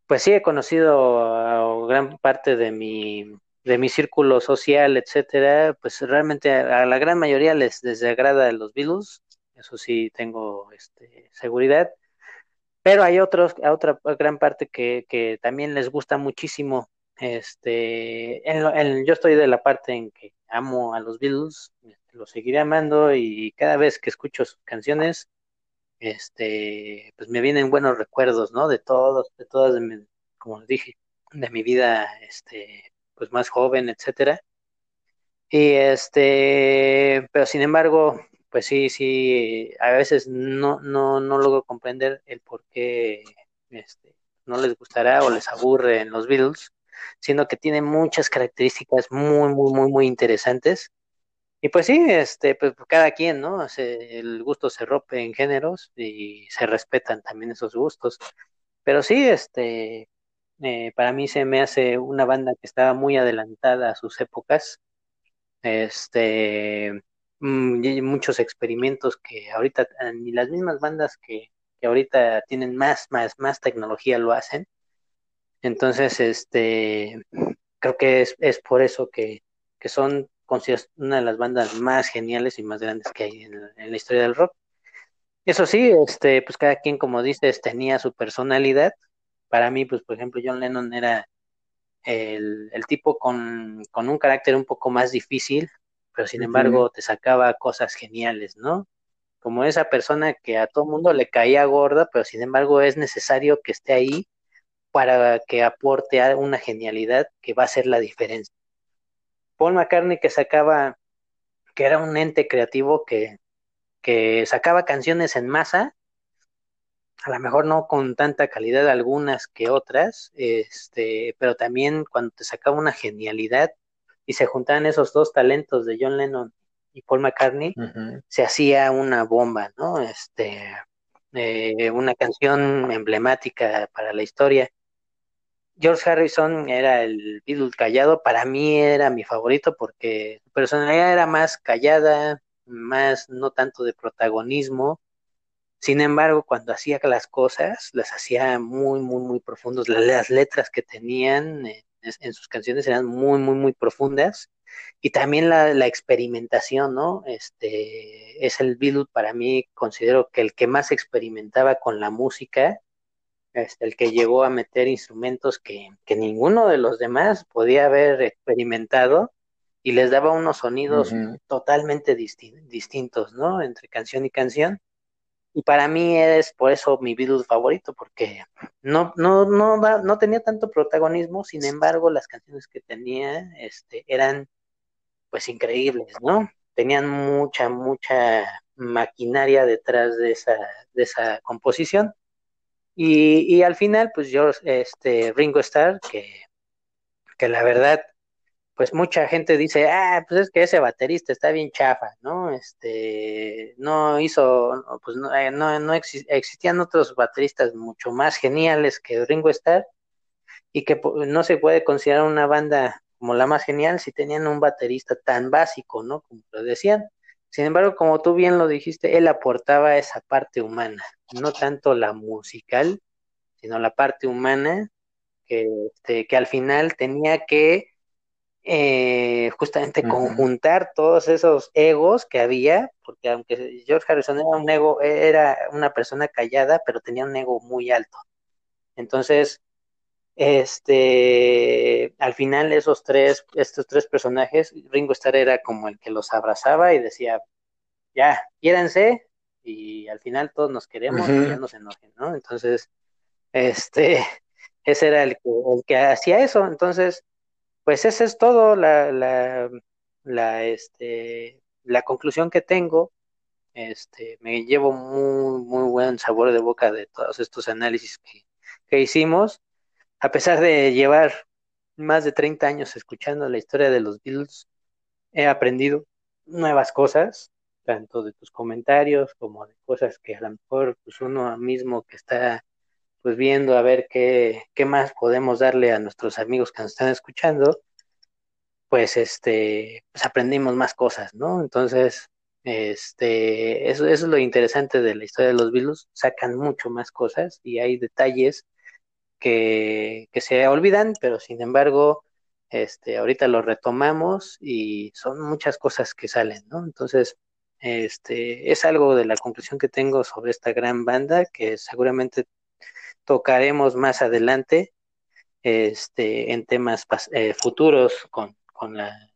pues sí he conocido a gran parte de mi, de mi círculo social, etcétera, pues realmente a, la gran mayoría les, desagrada los Beatles, eso sí tengo este, seguridad, pero hay otros, a otra gran parte que, que también les gusta muchísimo, este, yo estoy de la parte en que amo a los Beatles, lo seguiré amando y cada vez que escucho sus canciones, este, pues me vienen buenos recuerdos, ¿no? De todos, de todas, como dije, de mi vida, este, pues más joven, etcétera. Y este, pero sin embargo, pues sí, sí, a veces no, no, no logro comprender el por qué este, no les gustará o les aburre en los Beatles, siendo que tienen muchas características muy, muy, muy, muy interesantes y pues sí, este, pues cada quien, ¿no? el gusto se rompe en géneros y se respetan también esos gustos. Pero sí, este, eh, para mí se me hace una banda que estaba muy adelantada a sus épocas. Este, mm, muchos experimentos que ahorita ni las mismas bandas que, que ahorita tienen más, más, más tecnología lo hacen. Entonces, este, creo que es, es por eso que, que son consideras una de las bandas más geniales y más grandes que hay en, la historia del rock. Eso sí, este, pues cada quien, como dices, tenía su personalidad. Para mí, pues, por ejemplo, John Lennon era el, tipo con, un carácter un poco más difícil, pero sin embargo te sacaba cosas geniales, ¿no? Como esa persona que a todo mundo le caía gorda, pero sin embargo es necesario que esté ahí para que aporte una genialidad que va a hacer la diferencia. Paul McCartney que sacaba, que era un ente creativo que, que sacaba canciones en masa, a lo mejor no con tanta calidad algunas que otras, este, pero también cuando te sacaba una genialidad y se juntaban esos dos talentos de John Lennon y Paul McCartney, se hacía una bomba, ¿no? Este, eh, una canción emblemática para la historia. George Harrison era el Beatle callado, para mí era mi favorito porque su personalidad era más callada, más no tanto de protagonismo. Sin embargo, cuando hacía las cosas, las hacía muy, muy, muy profundos. Las, letras que tenían en, sus canciones eran muy, muy, muy profundas. Y también la, experimentación, ¿no? Este es el Beatle para mí, considero que el que más experimentaba con la música este, el que llegó a meter instrumentos que, ninguno de los demás podía haber experimentado y les daba unos sonidos totalmente distintos, ¿no? Entre canción y canción. Y para mí es por eso mi Beatles favorito, porque no, no, no, no tenía tanto protagonismo, sin embargo, las canciones que tenía este, eran pues increíbles, ¿no? Tenían mucha, mucha maquinaria detrás de esa, de esa composición y, y al final, pues yo, este, Ringo Starr, que, que la verdad, pues mucha gente dice, ah, pues es que ese baterista está bien chafa, ¿no? Este, no hizo, pues no, eh, no, no existían otros bateristas mucho más geniales que Ringo Starr y que no se puede considerar una banda como la más genial si tenían un baterista tan básico, ¿no? Como lo decían. Sin embargo, como tú bien lo dijiste, él aportaba esa parte humana, no tanto la musical, sino la parte humana que, este, que al final tenía que eh, justamente conjuntar todos esos egos que había, porque aunque George Harrison era un ego, era una persona callada, pero tenía un ego muy alto. Entonces, este, al final esos tres, estos tres personajes, Ringo Starr era como el que los abrazaba y decía, ya, quiéranse, y al final todos nos queremos y ya no se enojen, ¿no? Entonces, este, ese era el que, el que hacía eso, entonces, pues esa es todo la, la, la, este, la conclusión que tengo. Este, me llevo muy, muy buen sabor de boca de todos estos análisis que, que hicimos, a pesar de llevar más de 30 años escuchando la historia de los Beatles, he aprendido nuevas cosas, tanto de tus comentarios como de cosas que a lo mejor pues uno mismo que está pues viendo a ver qué, qué más podemos darle a nuestros amigos que nos están escuchando, pues este, pues aprendimos más cosas, ¿no? Entonces, este, eso, eso es lo interesante de la historia de los Beatles, sacan mucho más cosas y hay detalles que, que se olvidan, pero sin embargo, este, ahorita lo retomamos y son muchas cosas que salen, ¿no? Entonces, este, es algo de la conclusión que tengo sobre esta gran banda que seguramente tocaremos más adelante este, en temas eh, futuros con, con, la,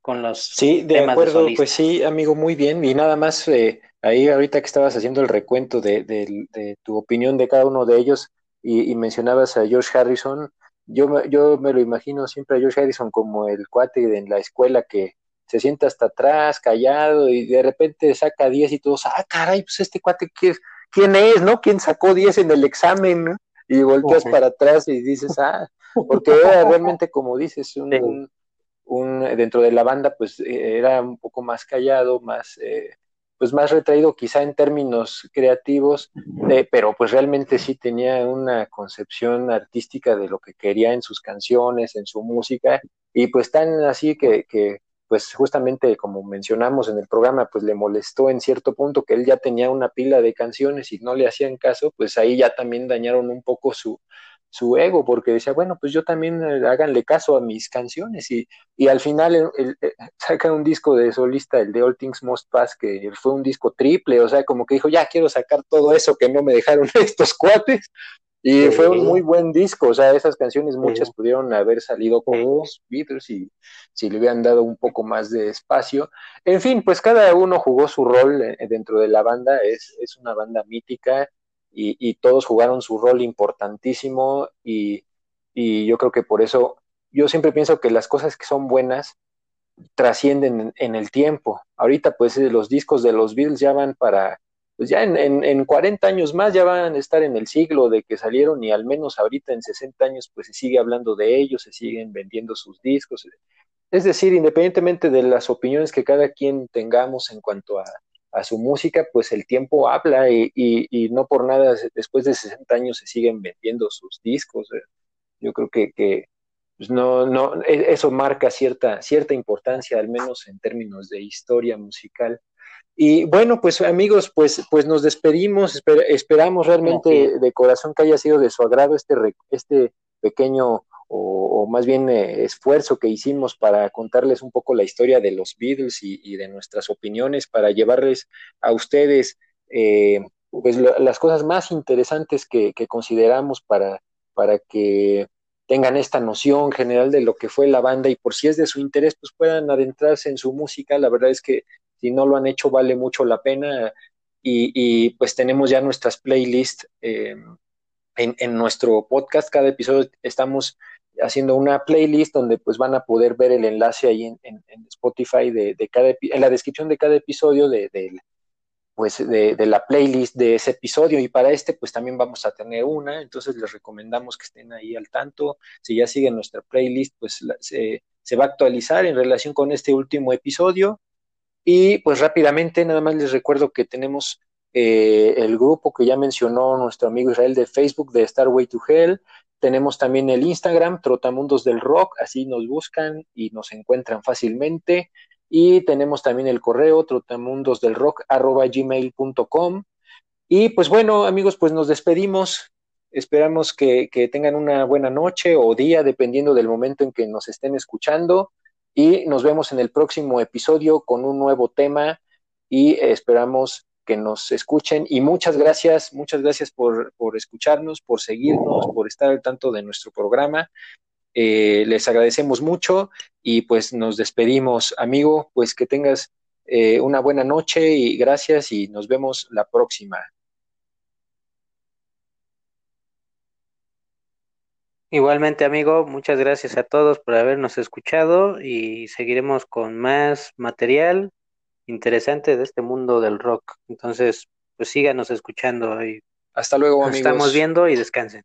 con los sí, de acuerdo, pues sí, amigo, muy bien. Y nada más, eh, ahí ahorita que estabas haciendo el recuento de, de, tu opinión de cada uno de ellos y, mencionabas a George Harrison, yo, yo me lo imagino siempre a George Harrison como el cuate en la escuela que se sienta hasta atrás, callado, y de repente saca 10 y todos, ah, caray, pues este cuate, ¿qué, ¿quién es, no? ¿Quién sacó 10 en el examen? Y volteas para atrás y dices, ah, porque era realmente, como dices, un, un, dentro de la banda, pues eh, era un poco más callado, más, eh, pues más retraído quizá en términos creativos, eh, pero pues realmente sí tenía una concepción artística de lo que quería en sus canciones, en su música, y pues tan así que, que pues justamente como mencionamos en el programa, pues le molestó en cierto punto que él ya tenía una pila de canciones y no le hacían caso, pues ahí ya también dañaron un poco su, su ego, porque decía, bueno, pues yo también eh, háganle caso a mis canciones y, y al final el, saca un disco de solista, el de All Things Must Pass, que fue un disco triple, o sea, como que dijo, ya quiero sacar todo eso que no me dejaron estos cuates, y fue un muy buen disco, o sea, esas canciones muchas pudieron haber salido con los Beatles y si le hubieran dado un poco más de espacio. En fin, pues cada uno jugó su rol eh, dentro de la banda, es, es una banda mítica y, todos jugaron su rol importantísimo y, yo creo que por eso yo siempre pienso que las cosas que son buenas trascienden en, el tiempo. Ahorita pues los discos de los Beatles ya van para pues ya en, en, en, 40 años más ya van a estar en el siglo de que salieron y al menos ahorita en 60 años pues se sigue hablando de ellos, se siguen vendiendo sus discos. Es decir, independientemente de las opiniones que cada quien tengamos en cuanto a, a su música, pues el tiempo habla y, y, y, no por nada después de 60 años se siguen vendiendo sus discos. Yo creo que, que pues no, no, e, eso marca cierta, cierta importancia, al menos en términos de historia musical. Y bueno, pues amigos, pues, pues nos despedimos, esperamos realmente de corazón que haya sido de su agrado este, este pequeño o, más bien eh, esfuerzo que hicimos para contarles un poco la historia de los Beatles y, de nuestras opiniones, para llevarles a ustedes eh, pues las cosas más interesantes que, consideramos para, para que tengan esta noción general de lo que fue la banda y por si es de su interés, pues puedan adentrarse en su música. La verdad es que si no lo han hecho, vale mucho la pena. Y, pues tenemos ya nuestras playlists eh, en, nuestro podcast. Cada episodio estamos haciendo una playlist donde pues van a poder ver el enlace ahí en, Spotify de, cada en la descripción de cada episodio de, pues de, la playlist de ese episodio. Y para este pues también vamos a tener una. Entonces les recomendamos que estén ahí al tanto. Si ya siguen nuestra playlist pues se, va a actualizar en relación con este último episodio. Y pues rápidamente, nada más les recuerdo que tenemos eh, el grupo que ya mencionó nuestro amigo Israel de Facebook de Starway to Hell. Tenemos también el Instagram, Trotamundos del Rock, así nos buscan y nos encuentran fácilmente. Y tenemos también el correo trotamundosdelrock.gmail.com. Y pues bueno, amigos, pues nos despedimos. Esperamos que, que tengan una buena noche o día, dependiendo del momento en que nos estén escuchando. y nos vemos en el próximo episodio con un nuevo tema y esperamos que nos escuchen y muchas gracias, muchas gracias por, por escucharnos, por seguirnos, por estar al tanto de nuestro programa. Eh, les agradecemos mucho y pues nos despedimos, amigo, pues que tengas eh, una buena noche y gracias y nos vemos la próxima. Igualmente, amigo, muchas gracias a todos por habernos escuchado y seguiremos con más material interesante de este mundo del rock. Entonces, pues síganos escuchando y hasta luego, nos amigos. estamos viendo y descansen.